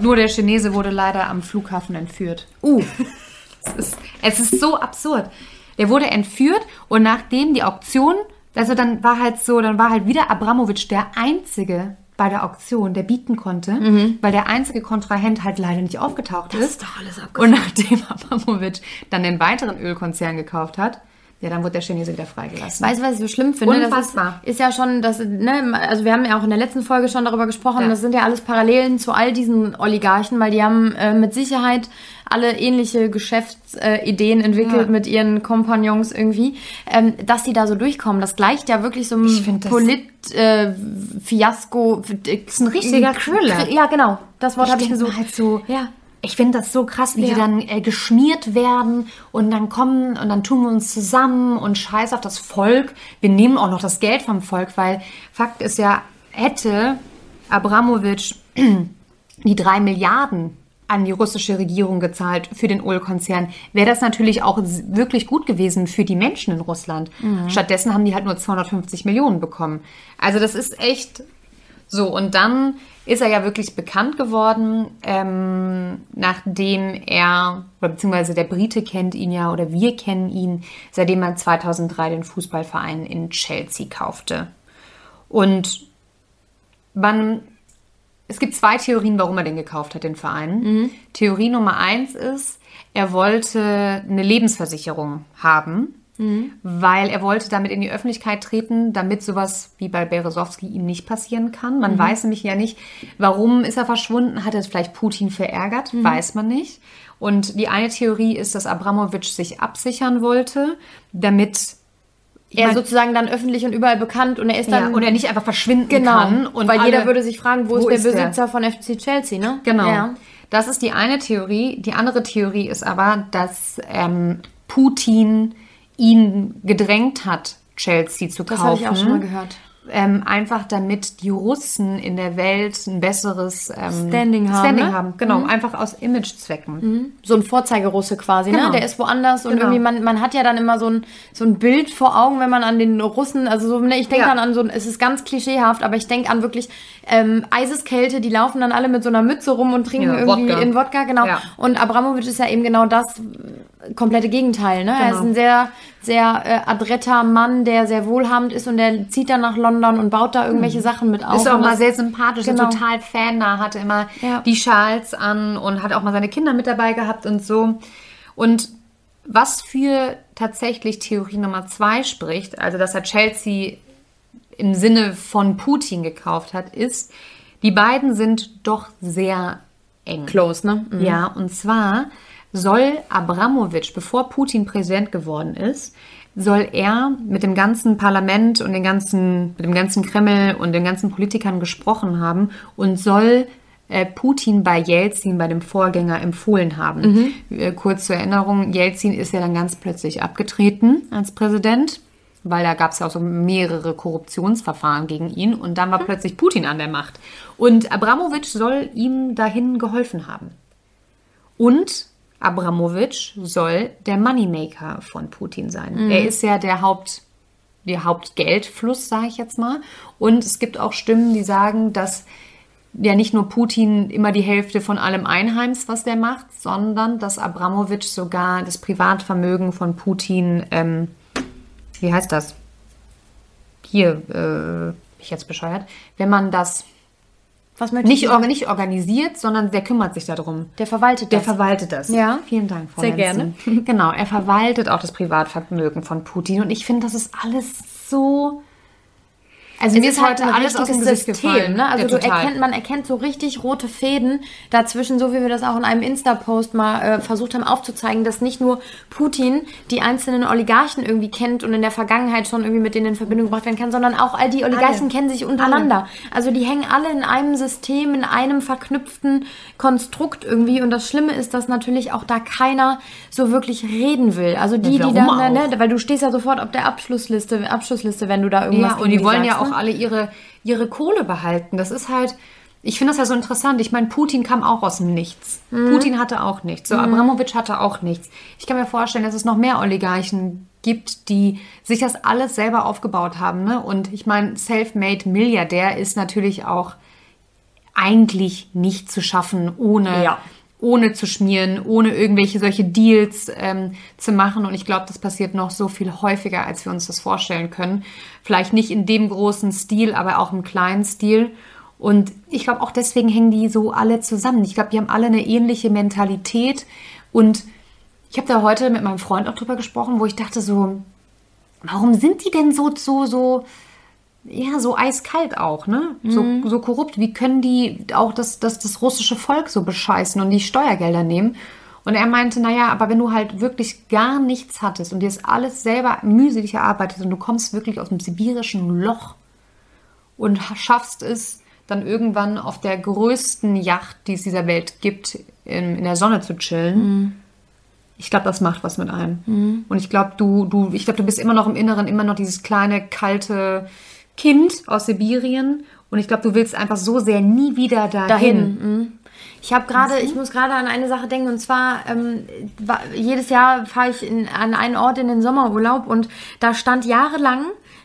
Nur der Chinese wurde leider am Flughafen entführt. Uh, es ist, es ist so absurd. Der wurde entführt und nachdem die Auktion, also dann war halt so, dann war halt wieder Abramowitsch der einzige bei der Auktion, der bieten konnte, weil der einzige Kontrahent halt leider nicht aufgetaucht ist. ist doch alles abgefahren. Und nachdem Abramowitsch dann den weiteren Ölkonzern gekauft hat, ja, dann wurde der Chinese wieder freigelassen. Weißt du, was ich so schlimm finde? Unfassbar. Das ist, ist ja schon, das, ne, also wir haben ja auch in der letzten Folge schon darüber gesprochen, Ja. das sind ja alles Parallelen zu all diesen Oligarchen, weil die haben äh, mit Sicherheit alle ähnliche Geschäftsideen entwickelt Ja. mit ihren Kompagnons irgendwie, ähm, dass die da so durchkommen. Das gleicht ja wirklich so einem Polit-Fiasko. ist ein richtiger Thriller. Ja, genau. Das Wort habe ich gesucht. Halt so, Ja. Ich finde das so krass, wie Ja. die dann äh, geschmiert werden und dann kommen und dann tun wir uns zusammen und scheiß auf das Volk. Wir nehmen auch noch das Geld vom Volk, weil Fakt ist ja, hätte Abramowitsch die drei Milliarden an die russische Regierung gezahlt für den Ölkonzern, wäre das natürlich auch wirklich gut gewesen für die Menschen in Russland. Stattdessen haben die halt nur 250 Millionen bekommen. Also das ist echt So, und dann ist er ja wirklich bekannt geworden, ähm, nachdem er, beziehungsweise der Brite kennt ihn ja oder wir kennen ihn, seitdem er 2003 den Fußballverein in Chelsea kaufte. Und man, es gibt zwei Theorien, warum er den gekauft hat, den Verein. Mhm. Theorie Nummer eins ist, er wollte eine Lebensversicherung haben. Weil er wollte damit in die Öffentlichkeit treten, damit sowas wie bei Berezowski ihm nicht passieren kann. Man weiß nämlich ja nicht, warum ist er verschwunden. Hat er vielleicht Putin verärgert? Weiß man nicht. Und die eine Theorie ist, dass Abramowitsch sich absichern wollte, damit Er mein- sozusagen dann öffentlich und überall bekannt und er ist ja, dann und er nicht einfach verschwinden genau, kann. Und weil alle- jeder würde sich fragen, wo, Wo ist der ist der? Besitzer von FC Chelsea, ne? Genau. Ja. Das ist die eine Theorie. Die andere Theorie ist aber, dass ähm, Putin ihn gedrängt hat, Chelsea zu Das kaufen. habe ich auch schon mal gehört. Ähm, einfach damit die Russen in der Welt ein besseres ähm, Standing haben, Standing ne? haben. Genau, einfach aus Imagezwecken. so ein Vorzeigerusse quasi, Genau. ne? Der ist woanders und Genau. irgendwie, man, man hat ja dann immer so ein, so ein Bild vor Augen, wenn man an den Russen, also so, ne, ich denke Ja. dann an so, ein- es ist ganz klischeehaft, aber ich denke an wirklich ähm, Eiseskälte, die laufen dann alle mit so einer Mütze rum und trinken Ja, irgendwie Wodka. in Wodka, genau. Ja. Und Abramowitsch ist ja eben genau das komplette Gegenteil, ne? Er Genau. ist ein sehr, sehr äh, adretter Mann, der sehr wohlhabend ist und der zieht dann nach London und baut da irgendwelche Sachen mit auf. Ist auch mal sehr sympathisch, Genau. total Fan da, hatte immer Ja. die Schals an und hat auch mal seine Kinder mit dabei gehabt und so. Und was für tatsächlich Theorie Nummer zwei spricht, also dass er Chelsea im Sinne von Putin gekauft hat, ist, die beiden sind doch sehr eng. Close, ne? Mhm. Ja, und zwar soll Abramowitsch, bevor Putin Präsident geworden ist, soll er mit dem ganzen Parlament und den ganzen, mit dem ganzen Kreml und den ganzen Politikern gesprochen haben und soll äh, Putin bei Jelzin, bei dem Vorgänger, empfohlen haben. Äh, kurz zur Erinnerung, Jelzin ist ja dann ganz plötzlich abgetreten als Präsident, weil da gab es ja auch so mehrere Korruptionsverfahren gegen ihn und dann war plötzlich Putin an der Macht. Und Abramowitsch soll ihm dahin geholfen haben. Und Abramowitsch soll der Moneymaker von Putin sein. Er ist ja der Haupt, der Hauptgeldfluss, sage ich jetzt mal. Und es gibt auch Stimmen, die sagen, dass ja nicht nur Putin immer die Hälfte von allem einheimst, was der macht, sondern dass Abramowitsch sogar das Privatvermögen von Putin, ähm, wie heißt das? Hier, äh, ich jetzt bescheuert. Wenn man das Was möchtest nicht, du orga nicht organisiert, sondern der kümmert sich darum. Der verwaltet Der das. verwaltet das. Ja. Vielen Dank, Frau Sehr Lenzen. Genau, er verwaltet auch das Privatvermögen von Putin. Und ich finde, das ist alles so. Also mir es ist heute ein alles aus dem Gesicht gefallen. Ne? Also ja, du erkennt, man erkennt so richtig rote Fäden dazwischen, so wie wir das auch in einem Insta-Post mal äh, versucht haben aufzuzeigen, dass nicht nur Putin die einzelnen Oligarchen irgendwie kennt und in der Vergangenheit schon irgendwie mit denen in Verbindung gebracht werden kann, sondern auch all die Oligarchen Alle. kennen sich untereinander. Also die hängen alle in einem System, in einem verknüpften Konstrukt irgendwie. Und das Schlimme ist, dass natürlich auch da keiner so wirklich reden will. Also die, Ja, die dann, auch? ne, weil du stehst ja sofort auf der Abschlussliste, Abschlussliste, wenn du da irgendwas Ja, und die wollen ja sagst, auch ne? Alle ihre, ihre Kohle behalten. Das ist halt, ich finde das ja so interessant. Ich meine, Putin kam auch aus dem Nichts. Mhm. Putin hatte auch nichts. So, Abramowitsch hatte auch nichts. Ich kann mir vorstellen, dass es noch mehr Oligarchen gibt, die sich das alles selber aufgebaut haben. Ne? Und ich meine, Self-Made Milliardär ist natürlich auch eigentlich nicht zu schaffen, ohne, Ja. Ohne zu schmieren, ohne irgendwelche solche Deals ähm, zu machen. Und ich glaube, das passiert noch so viel häufiger, als wir uns das vorstellen können. Vielleicht nicht in dem großen Stil, aber auch im kleinen Stil. Und ich glaube, auch deswegen hängen die so alle zusammen. Ich glaube, die haben alle eine ähnliche Mentalität. Und ich habe da heute mit meinem Freund auch drüber gesprochen, wo ich dachte so, warum sind die denn so, so, so, ja, so eiskalt auch, ne? So, so korrupt. Wie können die auch das, das, das russische Volk so bescheißen und die Steuergelder nehmen? Und er meinte, naja, aber wenn du halt wirklich gar nichts hattest und dir das alles selber mühselig erarbeitet und du kommst wirklich aus dem sibirischen Loch und schaffst es dann irgendwann auf der größten Yacht, die es dieser Welt gibt, in, in der Sonne zu chillen. Ich glaube, das macht was mit einem. Und ich glaube, du, du, ich glaube, du bist immer noch im Inneren immer noch dieses kleine, kalte Kind aus Sibirien. Und ich glaube, du willst einfach so sehr nie wieder dahin. dahin. Mhm. Ich habe gerade, ich muss gerade an eine Sache denken und zwar ähm, jedes Jahr fahre ich in, an einen Ort in den Sommerurlaub und da stand jahrelang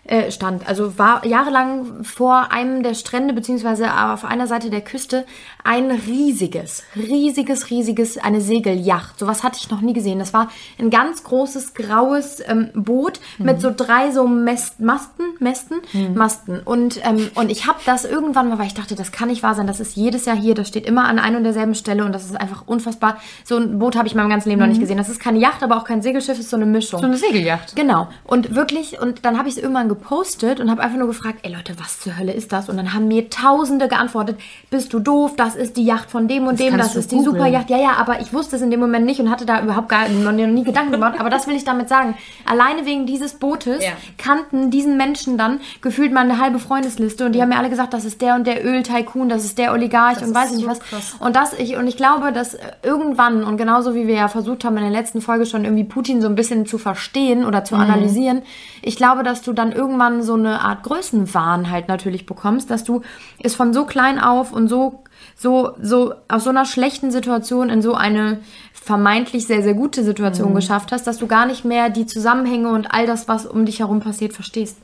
äh, stand. Also war jahrelang vor einem der Strände, beziehungsweise auf einer Seite der Küste, ein riesiges, riesiges, riesiges, eine Segelyacht. Sowas hatte ich noch nie gesehen. Das war ein ganz großes, graues ähm, Boot mhm. mit so drei so Mest, Masten, Mästen, mhm. Masten. Und, ähm, und ich habe das irgendwann mal, weil ich dachte, das kann nicht wahr sein. Das ist jedes Jahr hier, das steht immer an einer und derselben Stelle und das ist einfach unfassbar. So ein Boot habe ich in meinem ganzen Leben mhm. noch nicht mhm. gesehen. Das ist keine Yacht, aber auch kein Segelschiff, das ist so eine Mischung. So eine Segelyacht. Genau. Und wirklich, und dann habe ich es irgendwann gepostet und habe einfach nur gefragt, ey Leute, was zur Hölle ist das? Und dann haben mir Tausende geantwortet, bist du doof, das ist die Yacht von dem und das dem, das ist die Superjacht. Ja, ja, aber ich wusste es in dem Moment nicht und hatte da überhaupt gar noch nie Gedanken gemacht. Aber das will ich damit sagen. Alleine wegen dieses Bootes ja. kannten diesen Menschen dann gefühlt mal eine halbe Freundesliste und die haben mir alle gesagt, das ist der und der Öl-Tycoon, das ist der Oligarch das und weiß ich so nicht was. Krass. Und das ich und ich glaube, dass irgendwann und genauso wie wir ja versucht haben in der letzten Folge schon irgendwie Putin so ein bisschen zu verstehen oder zu mhm. analysieren, ich glaube, dass du dann irgendwann so eine Art Größenwahn halt natürlich bekommst, dass du es von so klein auf und so so so aus so einer schlechten Situation in so eine vermeintlich sehr sehr gute Situation mhm. geschafft hast, dass du gar nicht mehr die Zusammenhänge und all das, was um dich herum passiert, verstehst.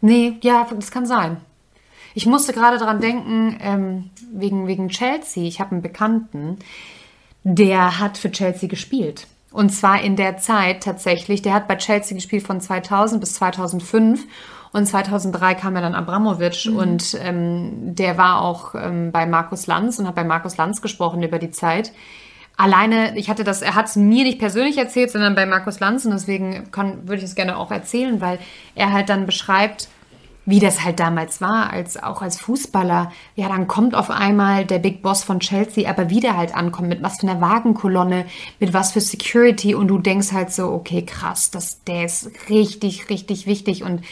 Nee, ja, das kann sein. Ich musste gerade daran denken, ähm, wegen, wegen Chelsea. Ich habe einen Bekannten, der hat für Chelsea gespielt. Und zwar in der Zeit tatsächlich, der hat bei Chelsea gespielt von 2000 bis 2005 und 2003 kam ja dann Abramovic mhm. und ähm, der war auch ähm, bei Markus Lanz und hat bei Markus Lanz gesprochen über die Zeit. Alleine, ich hatte das, er hat es mir nicht persönlich erzählt, sondern bei Markus Lanz und deswegen kann, würde ich es gerne auch erzählen, weil er halt dann beschreibt, wie das halt damals war, als auch als Fußballer. Ja, dann kommt auf einmal der Big Boss von Chelsea, aber wie der halt ankommt, mit was für einer Wagenkolonne, mit was für Security und du denkst halt so, okay, krass, das, der ist richtig, richtig wichtig und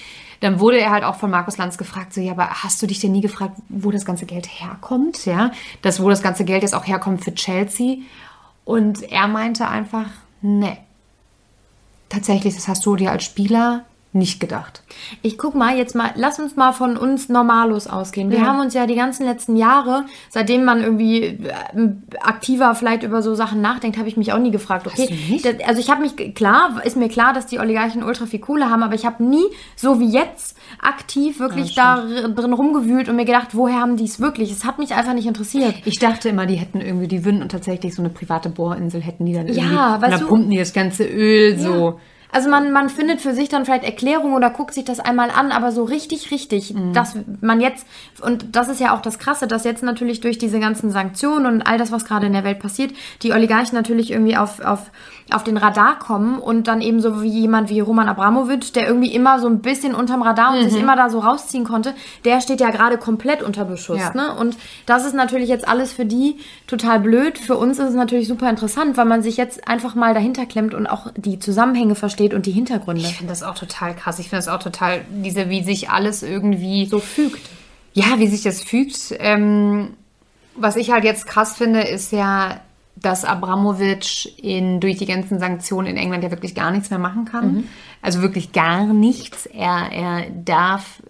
dann wurde er halt auch von Markus Lanz gefragt, so, ja, aber hast du dich denn nie gefragt, wo das ganze Geld herkommt, ja? Das, wo das ganze Geld jetzt auch herkommt für Chelsea? Und er meinte einfach, ne. Tatsächlich, das hast du dir als Spieler nicht gedacht. Ich guck mal, jetzt mal, lass uns mal von uns Normalos ausgehen. Wir ja. haben uns ja die ganzen letzten Jahre, seitdem man irgendwie äh, aktiver vielleicht über so Sachen nachdenkt, habe ich mich auch nie gefragt, okay, das, also ich habe mich, klar, ist mir klar, dass die Oligarchen ultra viel Kohle haben, aber ich habe nie, so wie jetzt, aktiv wirklich ja, da drin rumgewühlt und mir gedacht, woher haben die es wirklich? Es hat mich einfach nicht interessiert. Ich dachte immer, die hätten irgendwie, die würden und tatsächlich so eine private Bohrinsel hätten die dann irgendwie, ja, und da pumpen die das ganze Öl so. Also man, man findet für sich dann vielleicht Erklärungen oder guckt sich das einmal an, aber so richtig, richtig, mhm. dass man jetzt, und das ist ja auch das Krasse, dass jetzt natürlich durch diese ganzen Sanktionen und all das, was gerade in der Welt passiert, die Oligarchen natürlich irgendwie auf, auf auf den Radar kommen und dann eben so wie jemand wie Roman Abramowitsch, der irgendwie immer so ein bisschen unterm Radar und mhm. sich immer da so rausziehen konnte, der steht ja gerade komplett unter Beschuss. Ja. Ne? Und das ist natürlich jetzt alles für die total blöd. Für uns ist es natürlich super interessant, weil man sich jetzt einfach mal dahinter klemmt und auch die Zusammenhänge versteht und die Hintergründe. Ich finde das auch total krass. Ich finde das auch total, diese, wie sich alles irgendwie so fügt. Ja, wie sich das fügt. Ähm, was ich halt jetzt krass finde, ist ja, dass Abramowitsch in, durch die ganzen Sanktionen in England ja wirklich gar nichts mehr machen kann. Mhm. Also wirklich gar nichts. Er, er darf,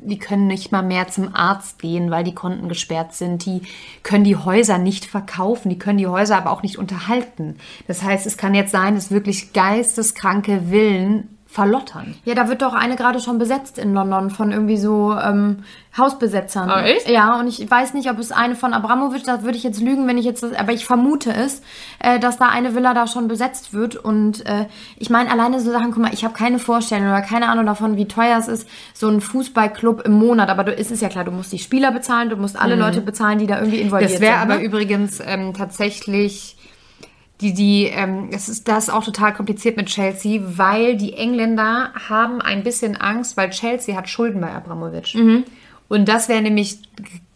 die können nicht mal mehr zum Arzt gehen, weil die Konten gesperrt sind. Die können die Häuser nicht verkaufen. Die können die Häuser aber auch nicht unterhalten. Das heißt, es kann jetzt sein, dass wirklich geisteskranke Villen verlottern. Ja, da wird doch eine gerade schon besetzt in London von irgendwie so ähm, Hausbesetzern. Oh, echt? Ja, und ich weiß nicht, ob es eine von Abramovic, da würde ich jetzt lügen, wenn ich jetzt das, aber ich vermute es, äh, dass da eine Villa da schon besetzt wird. Und äh, ich meine, alleine so Sachen, guck mal, ich habe keine Vorstellung oder keine Ahnung davon, wie teuer es ist, so ein Fußballclub im Monat. Aber du ist es ja klar, du musst die Spieler bezahlen, du musst alle mhm. Leute bezahlen, die da irgendwie involviert sind. Das wäre aber ne? übrigens ähm, tatsächlich die, die, ähm, es ist das auch total kompliziert mit Chelsea, weil die Engländer haben ein bisschen Angst, weil Chelsea hat Schulden bei Abramovic. Mhm. Und das wäre nämlich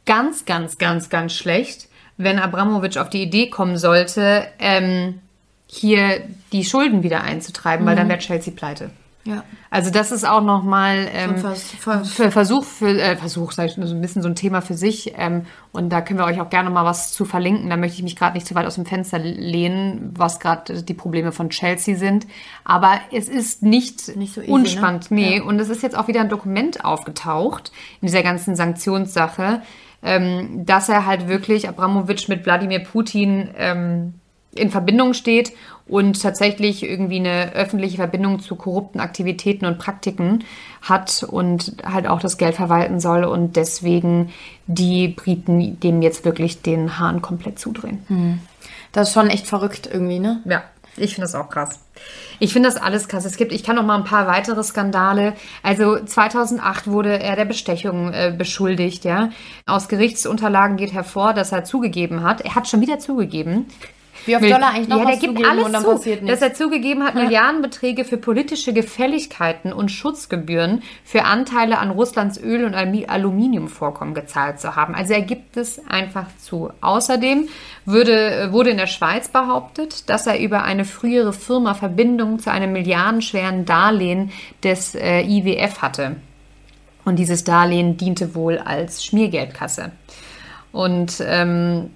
ganz, ganz, ganz, ganz schlecht, wenn Abramovic auf die Idee kommen sollte, ähm, hier die Schulden wieder einzutreiben, mhm. weil dann wäre Chelsea pleite. Ja. Also das ist auch nochmal ähm, für Versuch, für, äh, Versuch, sag ich, so ein bisschen so ein Thema für sich. Ähm, und da können wir euch auch gerne mal was zu verlinken. Da möchte ich mich gerade nicht zu weit aus dem Fenster lehnen, was gerade die Probleme von Chelsea sind. Aber es ist nicht, nicht so easy, ne? unspannend. Ne? Nee. Ja. Und es ist jetzt auch wieder ein Dokument aufgetaucht in dieser ganzen Sanktionssache, ähm, dass er halt wirklich Abramowitsch mit Wladimir Putin ähm, in Verbindung steht und tatsächlich irgendwie eine öffentliche Verbindung zu korrupten Aktivitäten und Praktiken hat und halt auch das Geld verwalten soll und deswegen die Briten dem jetzt wirklich den Hahn komplett zudrehen. Das ist schon echt verrückt irgendwie, ne? Ja, ich finde das auch krass. Ich finde das alles krass. Es gibt, ich kann noch mal ein paar weitere Skandale. Also 2008 wurde er der Bestechung äh, beschuldigt, ja. Aus Gerichtsunterlagen geht hervor, dass er zugegeben hat. Er hat schon wieder zugegeben. Wie oft er eigentlich noch ja, was der gibt alles und dann zu, passiert nichts? dass er zugegeben hat, Milliardenbeträge für politische Gefälligkeiten und Schutzgebühren für Anteile an Russlands Öl- und Alumi- Aluminiumvorkommen gezahlt zu haben. Also er gibt es einfach zu. Außerdem würde, wurde in der Schweiz behauptet, dass er über eine frühere Firma Verbindung zu einem milliardenschweren Darlehen des äh, IWF hatte. Und dieses Darlehen diente wohl als Schmiergeldkasse. Und ähm,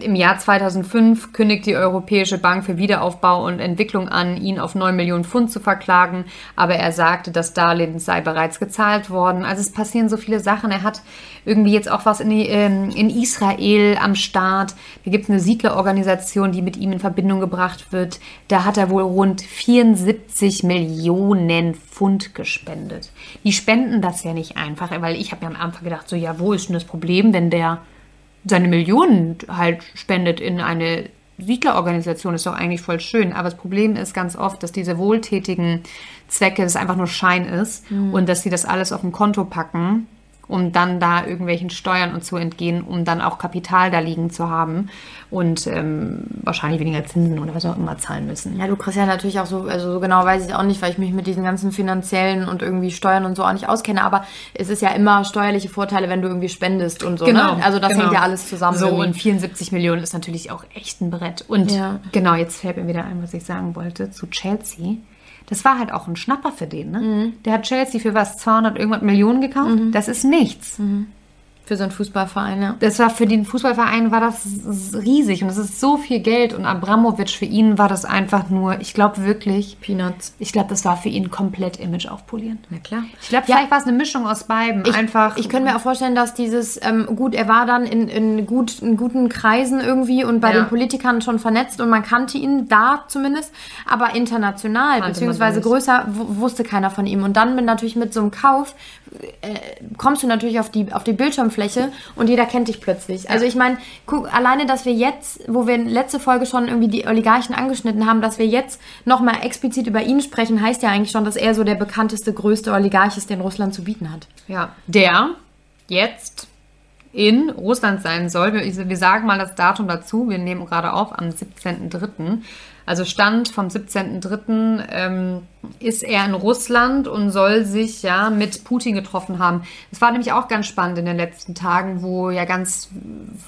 im Jahr 2005 kündigt die Europäische Bank für Wiederaufbau und Entwicklung an, ihn auf 9 Millionen Pfund zu verklagen. Aber er sagte, das Darlehen sei bereits gezahlt worden. Also es passieren so viele Sachen. Er hat irgendwie jetzt auch was in, die, ähm, in Israel am Start. Da gibt es eine Siedlerorganisation, die mit ihm in Verbindung gebracht wird. Da hat er wohl rund 74 Millionen Pfund gespendet. Die spenden das ja nicht einfach, weil ich habe mir am Anfang gedacht, so ja, wo ist denn das Problem, wenn der seine Millionen halt spendet in eine Siedlerorganisation, ist doch eigentlich voll schön. Aber das Problem ist ganz oft, dass diese wohltätigen Zwecke, das einfach nur Schein ist und dass sie das alles auf ein Konto packen, um dann da irgendwelchen Steuern und zu entgehen, um dann auch Kapital da liegen zu haben und ähm, wahrscheinlich weniger Zinsen oder was auch immer zahlen müssen. Ja, du kriegst ja natürlich auch so, also so genau weiß ich auch nicht, weil ich mich mit diesen ganzen finanziellen und irgendwie Steuern und so auch nicht auskenne, aber es ist ja immer steuerliche Vorteile, wenn du irgendwie spendest und so. Ne? Also das genau. hängt ja alles zusammen. So, irgendwie. und 74 Millionen ist natürlich auch echt ein Brett. Und Ja. genau, jetzt fällt mir wieder ein, was ich sagen wollte zu Chelsea. Das war halt auch ein Schnapper für den, ne? Mhm. Der hat Chelsea für was, 200 irgendwas Millionen gekauft? Das ist nichts. Für so einen Fußballverein, ja. Das war für den Fußballverein war das riesig und es ist so viel Geld und Abramovic für ihn war das einfach nur, ich glaube wirklich, Peanuts. ich glaube, das war für ihn komplett Image aufpolieren. Na klar. Ich glaube, Ja. vielleicht war es eine Mischung aus beiden. Ich, einfach. Ich könnte mir auch vorstellen, dass dieses, ähm, gut, er war dann in, in, gut, in guten Kreisen irgendwie und bei Ja. den Politikern schon vernetzt und man kannte ihn da zumindest, aber international man beziehungsweise größer wusste keiner von ihm. Und dann mit, natürlich mit so einem Kauf kommst du natürlich auf die, auf die Bildschirmfläche und jeder kennt dich plötzlich. Also ich meine, guck, alleine, dass wir jetzt, wo wir in letzte Folge schon irgendwie die Oligarchen angeschnitten haben, dass wir jetzt nochmal explizit über ihn sprechen, heißt ja eigentlich schon, dass er so der bekannteste, größte Oligarch ist, den Russland zu bieten hat. Ja, der jetzt in Russland sein soll. Wir, wir sagen mal das Datum dazu. Wir nehmen gerade auf am 17.03. Also Stand vom 17.03. Ähm, ist er in Russland und soll sich ja mit Putin getroffen haben. Das war nämlich auch ganz spannend in den letzten Tagen, wo ja ganz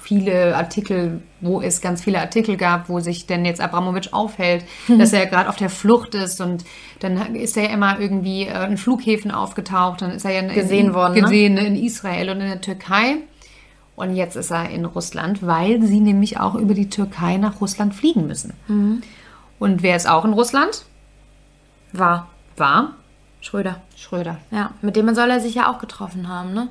viele Artikel, wo es ganz viele Artikel gab, wo sich denn jetzt Abramowitsch aufhält, dass er gerade auf der Flucht ist und dann ist er ja immer irgendwie äh, in Flughäfen aufgetaucht, dann ist er ja in, Gesehen in, worden, ne? gesehen in Israel und in der Türkei. Und jetzt ist er in Russland, weil sie nämlich auch über die Türkei nach Russland fliegen müssen. Mhm. Und wer ist auch in Russland? War War Schröder. Schröder. Ja, mit dem soll er sich ja auch getroffen haben, ne?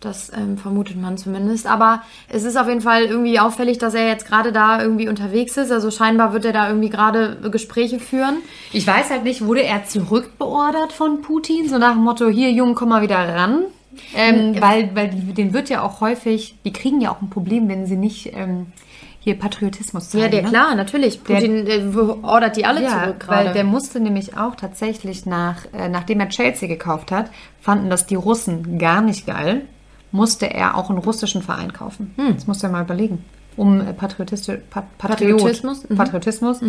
Das ähm, vermutet man zumindest. Aber es ist auf jeden Fall irgendwie auffällig, dass er jetzt gerade da irgendwie unterwegs ist. Also scheinbar wird er da irgendwie gerade Gespräche führen. Ich weiß halt nicht, wurde er zurückbeordert von Putin? So nach dem Motto, hier Junge, komm mal wieder ran. Ähm, weil weil denen wird ja auch häufig, die kriegen ja auch ein Problem, wenn sie nicht ähm, hier Patriotismus zeigen. Ja, der ne? klar, natürlich. Putin äh, ordert die alle Ja, zurück weil gerade. der musste nämlich auch tatsächlich nach, äh, nachdem er Chelsea gekauft hat, fanden das die Russen gar nicht geil, musste er auch einen russischen Verein kaufen. Das musste er mal überlegen. Um äh, Patriotisti- Pat Patriot, Patriotismus, mhm. Patriotismus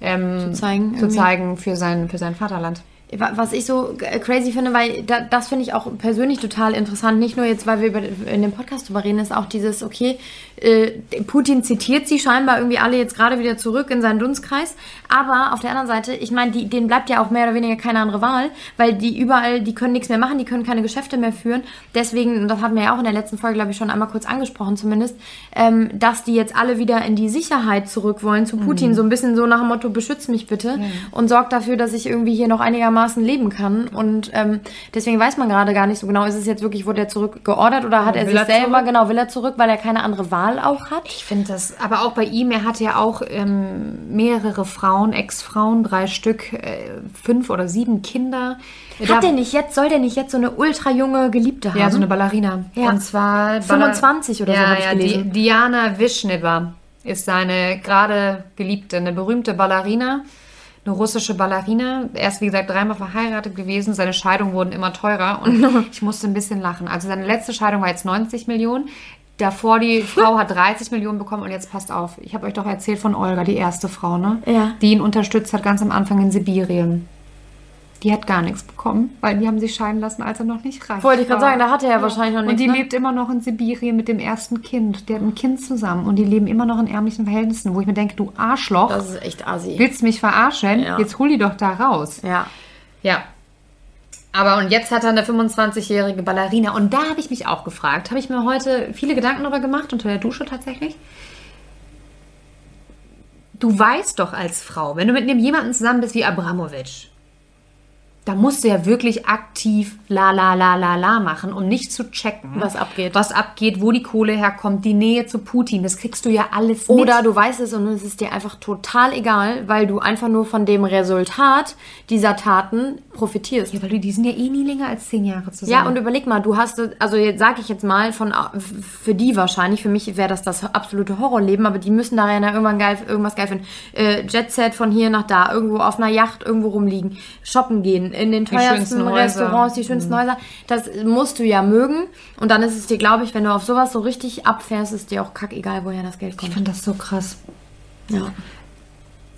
ähm, Zu zeigen, zu zeigen für, sein, für sein Vaterland. Wa- Was ich so crazy finde, weil da, das finde ich auch persönlich total interessant, nicht nur jetzt, weil wir über, in dem Podcast drüber reden, ist auch dieses, okay, äh, Putin zitiert sie scheinbar irgendwie alle jetzt gerade wieder zurück in seinen Dunstkreis, aber auf der anderen Seite, ich meine, denen bleibt ja auch mehr oder weniger keine andere Wahl, weil die überall, die können nichts mehr machen, die können keine Geschäfte mehr führen, deswegen, und das hatten wir ja auch in der letzten Folge, glaube ich, schon einmal kurz angesprochen zumindest, ähm, dass die jetzt alle wieder in die Sicherheit zurück wollen zu Putin, so ein bisschen so nach dem Motto, beschütz mich bitte und sorg dafür, dass ich irgendwie hier noch einigermaßen einigermaßen leben kann. Und ähm, deswegen weiß man gerade gar nicht so genau, ist es jetzt wirklich, wurde er zurückgeordert oder hat er Will sich er selber, zurück? genau, will er zurück, weil er keine andere Wahl auch hat? Ich finde das, aber auch bei ihm, er hatte ja auch ähm, mehrere Frauen, Ex-Frauen, drei Stück, äh, fünf oder sieben Kinder. Hat der nicht jetzt, soll der nicht jetzt so eine ultra junge Geliebte haben? Ja, so eine Ballerina. Ja. Und zwar 25 oder so ja, hab ich ja, gelesen. Di Diana Vishneva ist seine gerade Geliebte, eine berühmte Ballerina, eine russische Ballerina. Er ist, wie gesagt, dreimal verheiratet gewesen. Seine Scheidungen wurden immer teurer und ich musste ein bisschen lachen. Also seine letzte Scheidung war jetzt 90 Millionen. Davor die Frau hat 30 Millionen bekommen und jetzt passt auf. Ich habe euch doch erzählt von Olga, die erste Frau, ne? Ja. Die ihn unterstützt hat ganz am Anfang in Sibirien. Die hat gar nichts bekommen, weil die haben sich scheiden lassen, als er noch nicht reich Wollte ich gerade sagen, da hatte er ja wahrscheinlich noch Und nichts, die ne? lebt immer noch in Sibirien mit dem ersten Kind. Die hat ein Kind zusammen und die leben immer noch in ärmlichen Verhältnissen, wo ich mir denke, du Arschloch, Das ist echt assi. willst mich verarschen? Ja. Jetzt hol die doch da raus. Ja. Ja. Aber und jetzt hat er eine 25-jährige Ballerina. Und da habe ich mich auch gefragt, habe ich mir heute viele Gedanken darüber gemacht, unter der Dusche tatsächlich. Du weißt doch als Frau, wenn du mit einem jemanden zusammen bist wie Abramovic, da musst du ja wirklich aktiv la la la la la machen, um nicht zu checken, Was abgeht. Was abgeht, wo die Kohle herkommt, die Nähe zu Putin, das kriegst du ja alles Oder mit. du weißt es und es ist dir einfach total egal, weil du einfach nur von dem Resultat dieser Taten profitierst. Ja, weil du, die sind ja eh nie länger als zehn Jahre zusammen. Ja, und überleg mal, du hast, also jetzt sage ich jetzt mal, von für die wahrscheinlich, für mich wäre das das absolute Horrorleben, aber die müssen da ja irgendwann geil, irgendwas geil finden. Äh, Jetset von hier nach da, irgendwo auf einer Yacht irgendwo rumliegen, shoppen gehen, in den teuersten Häuser. Restaurants, die schönsten Häuser. Das musst du ja mögen. Und dann ist es dir, glaube ich, wenn du auf sowas so richtig abfährst, ist dir auch kackegal, woher das Geld ich kommt. finde das so krass. Ja.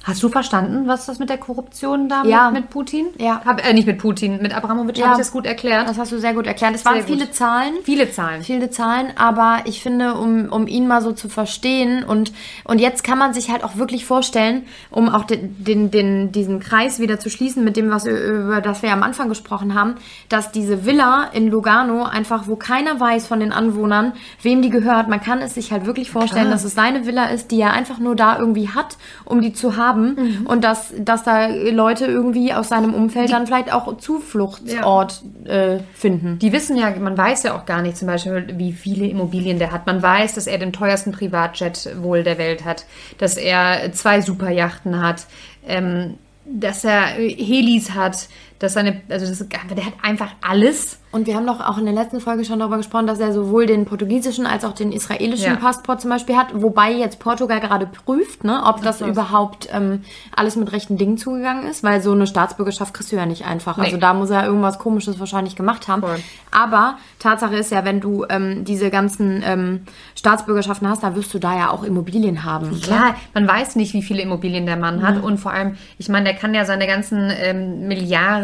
Hast du verstanden, was das mit der Korruption da Ja. mit, mit Putin? Ja. Hab, äh, nicht mit Putin, mit Abramovic Ja. habe ich das gut erklärt. Das hast du sehr gut erklärt. Es waren Sehr gut. viele Zahlen. Viele Zahlen. viele Zahlen, aber ich finde, um, um ihn mal so zu verstehen und, und jetzt kann man sich halt auch wirklich vorstellen, um auch den, den, den, diesen Kreis wieder zu schließen mit dem, was über das wir am Anfang gesprochen haben, dass diese Villa in Lugano einfach, wo keiner weiß von den Anwohnern, wem die gehört, man kann es sich halt wirklich vorstellen, Klar. dass es seine Villa ist, die er einfach nur da irgendwie hat, um die zu haben und dass, dass da Leute irgendwie aus seinem Umfeld dann vielleicht auch Zufluchtsort äh, finden. Die wissen ja, man weiß ja auch gar nicht zum Beispiel, wie viele Immobilien der hat. Man weiß, dass er den teuersten Privatjet wohl der Welt hat, dass er zwei Superjachten hat, ähm, dass er Helis hat, dass seine, also das, der hat einfach alles. Und wir haben doch auch in der letzten Folge schon darüber gesprochen, dass er sowohl den portugiesischen als auch den israelischen Ja. Passport zum Beispiel hat, wobei jetzt Portugal gerade prüft, ne, ob das überhaupt ähm, alles mit rechten Dingen zugegangen ist, weil so eine Staatsbürgerschaft kriegst du ja nicht einfach. Also Nee. da muss er irgendwas Komisches wahrscheinlich gemacht haben. Voll. Aber Tatsache ist ja, wenn du ähm, diese ganzen ähm, Staatsbürgerschaften hast, da wirst du da ja auch Immobilien haben. Klar, man weiß nicht, wie viele Immobilien der Mann hat. Und vor allem, ich meine, der kann ja seine ganzen ähm,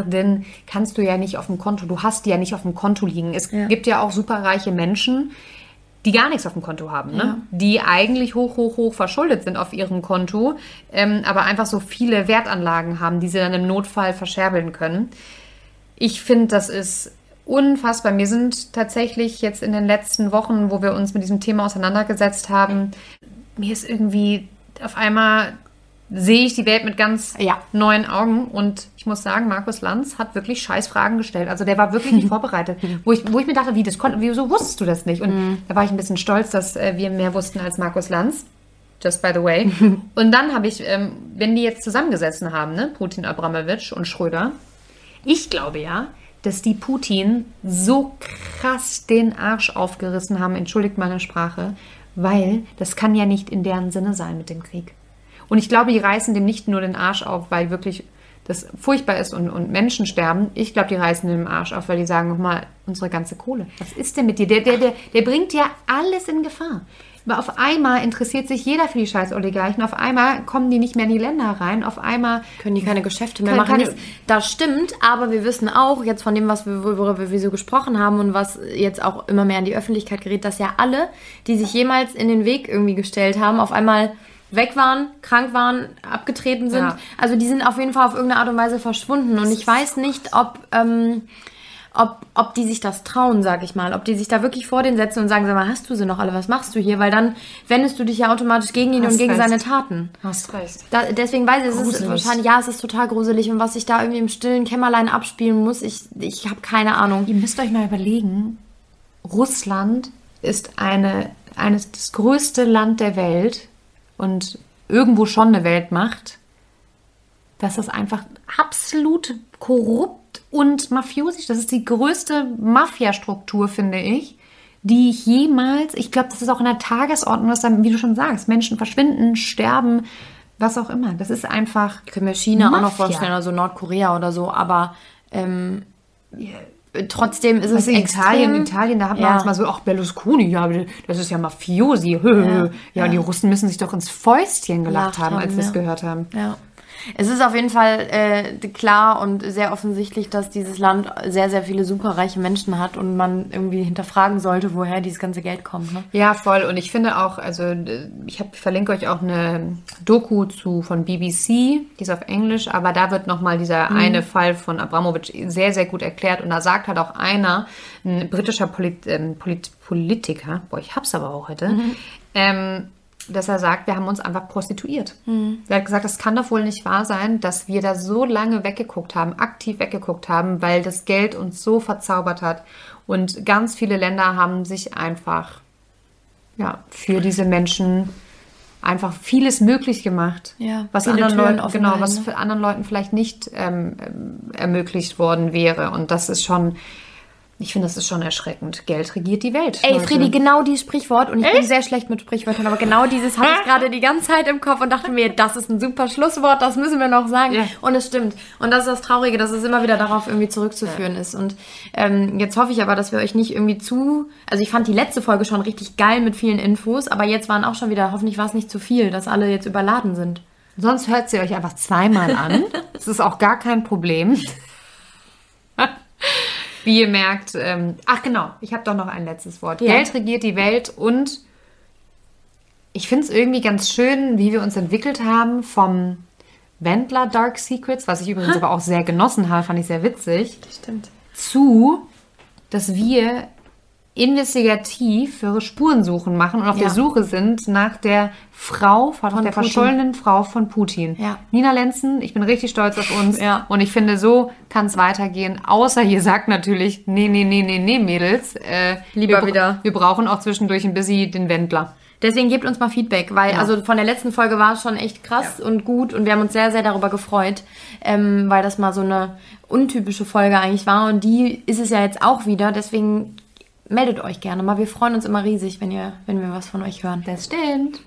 Milliarden, kannst du ja nicht auf dem Konto, du hast die ja nicht auf dem Konto liegen. Es Ja. gibt ja auch superreiche Menschen, die gar nichts auf dem Konto haben, ne? die eigentlich hoch, hoch, hoch verschuldet sind auf ihrem Konto, ähm, aber einfach so viele Wertanlagen haben, die sie dann im Notfall verscherbeln können. Ich finde, das ist unfassbar. Mir sind tatsächlich jetzt in den letzten Wochen, wo wir uns mit diesem Thema auseinandergesetzt haben, mir ist irgendwie auf einmal sehe ich die Welt mit ganz Ja. neuen Augen und ich muss sagen, Markus Lanz hat wirklich scheiß Fragen gestellt. Also der war wirklich nicht vorbereitet. Wo ich, wo ich mir dachte, wie das konnte, wieso wusstest du das nicht? Und da war ich ein bisschen stolz, dass äh, wir mehr wussten als Markus Lanz. Just by the way. und dann habe ich, ähm, wenn die jetzt zusammengesessen haben, ne, Putin, Abramowitsch und Schröder, ich glaube ja, dass die Putin so krass den Arsch aufgerissen haben, entschuldigt meine Sprache, weil das kann ja nicht in deren Sinne sein mit dem Krieg. Und ich glaube, die reißen dem nicht nur den Arsch auf, weil wirklich das furchtbar ist und, und Menschen sterben. Ich glaube, die reißen dem Arsch auf, weil die sagen nochmal, unsere ganze Kohle. Was ist denn mit dir? Der, der, der, der bringt ja alles in Gefahr. Aber auf einmal interessiert sich jeder für die scheiß Oligarchen. Auf einmal kommen die nicht mehr in die Länder rein. Auf einmal können die keine Geschäfte mehr Kann- machen. kann- Das, stimmt, aber wir wissen auch jetzt von dem, was wir, worüber wir so gesprochen haben und was jetzt auch immer mehr in die Öffentlichkeit gerät, dass ja alle, die sich jemals in den Weg irgendwie gestellt haben, auf einmal weg waren, krank waren, abgetreten sind. Ja. Also die sind auf jeden Fall auf irgendeine Art und Weise verschwunden. Und ich weiß nicht, ob, ähm, ob, ob die sich das trauen, sag ich mal. Ob die sich da wirklich vor den setzen und sagen, sag mal, hast du sie noch alle? Was machst du hier? Weil dann wendest du dich ja automatisch gegen ihn Hast und gegen recht. seine Taten. Hast recht. Da, deswegen weiß ich, es ist wahrscheinlich, ja, es ist total gruselig. Und was ich da irgendwie im stillen Kämmerlein abspielen muss, ich, ich habe keine Ahnung. Ihr müsst euch mal überlegen, Russland ist eine, eines, das größte Land der Welt und irgendwo schon eine Weltmacht. Das ist einfach absolut korrupt und mafiosisch. Das ist die größte Mafiastruktur, finde ich, die ich jemals, ich glaube, das ist auch in der Tagesordnung, dass dann, wie du schon sagst, Menschen verschwinden, sterben, was auch immer. Das ist einfach. Ich kann mir China auch noch Mafia. vorstellen, also Nordkorea oder so, aber ähm, trotzdem ist es Also in. Italien, Italien, da haben wir Ja. uns mal so, ach, Berlusconi, ja, das ist ja Mafiosi. Ja, ja, die Russen müssen sich doch ins Fäustchen gelacht Gelacht haben, als wir es ja. gehört haben. Ja. Es ist auf jeden Fall äh, klar und sehr offensichtlich, dass dieses Land sehr, sehr viele superreiche Menschen hat und man irgendwie hinterfragen sollte, woher dieses ganze Geld kommt. Ne? Ja, voll. Und ich finde auch, also ich, hab, verlinke euch auch eine Doku zu von BBC, die ist auf Englisch, aber da wird nochmal dieser eine Fall von Abramovic sehr, sehr gut erklärt. Und da sagt halt auch einer, ein britischer Polit, ähm, Polit, Politiker, boah, ich hab's aber auch heute, ähm, dass er sagt, wir haben uns einfach prostituiert. Er hat gesagt, das kann doch wohl nicht wahr sein, dass wir da so lange weggeguckt haben, aktiv weggeguckt haben, weil das Geld uns so verzaubert hat. Und ganz viele Länder haben sich einfach ja, für diese Menschen einfach vieles möglich gemacht. Ja, was anderen Leuten, genau, was ne? für anderen Leuten vielleicht nicht ähm, ermöglicht worden wäre. Und das ist schon, ich finde, das ist schon erschreckend. Geld regiert die Welt. Ey, Leute. Fredi, genau dieses Sprichwort, und ich bin sehr schlecht mit Sprichwörtern, aber genau dieses hatte ich gerade die ganze Zeit im Kopf und dachte mir, das ist ein super Schlusswort, das müssen wir noch sagen. Ja. Und es stimmt. Und das ist das Traurige, dass es immer wieder darauf irgendwie zurückzuführen ist. Und ähm, jetzt hoffe ich aber, dass wir euch nicht irgendwie zu. Also ich fand die letzte Folge schon richtig geil mit vielen Infos, aber jetzt waren auch schon wieder, hoffentlich war es nicht zu viel, dass alle jetzt überladen sind. Sonst hört sie euch einfach zweimal an. Das ist auch gar kein Problem. Wie ihr merkt, ähm, ach genau, ich habe doch noch ein letztes Wort. Ja. Geld regiert die Welt und ich finde es irgendwie ganz schön, wie wir uns entwickelt haben vom Wendler Dark Secrets, was ich übrigens aber auch sehr genossen habe, fand ich sehr witzig, Stimmt. zu, dass wir investigativ für Spurensuchen machen und auf Ja. der Suche sind nach der Frau, von, der Putin. verschollenen Frau von Putin. Ja. Nina Lenzen, ich bin richtig stolz auf uns. Ja. Und ich finde, so kann es weitergehen. Außer ihr sagt natürlich, nee, nee, nee, nee, nee, Mädels. Äh, Lieber wir, wieder. Wir brauchen auch zwischendurch ein bisschen den Wendler. Deswegen gebt uns mal Feedback, weil Ja. also von der letzten Folge war es schon echt krass und gut und wir haben uns sehr, sehr darüber gefreut, ähm, weil das mal so eine untypische Folge eigentlich war und die ist es ja jetzt auch wieder. Deswegen meldet euch gerne mal. Wir freuen uns immer riesig, wenn, ihr, wenn wir was von euch hören. Das stimmt.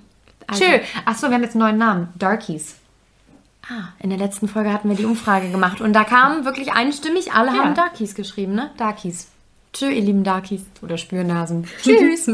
Also- Schön. Achso, wir haben jetzt einen neuen Namen. Darkies. Ah, in der letzten Folge hatten wir die Umfrage gemacht und da kam wirklich einstimmig, alle Ja. haben Darkies geschrieben, ne? Darkies. Tschö, ihr lieben Darkies. Oder Spürnasen. Tschüss.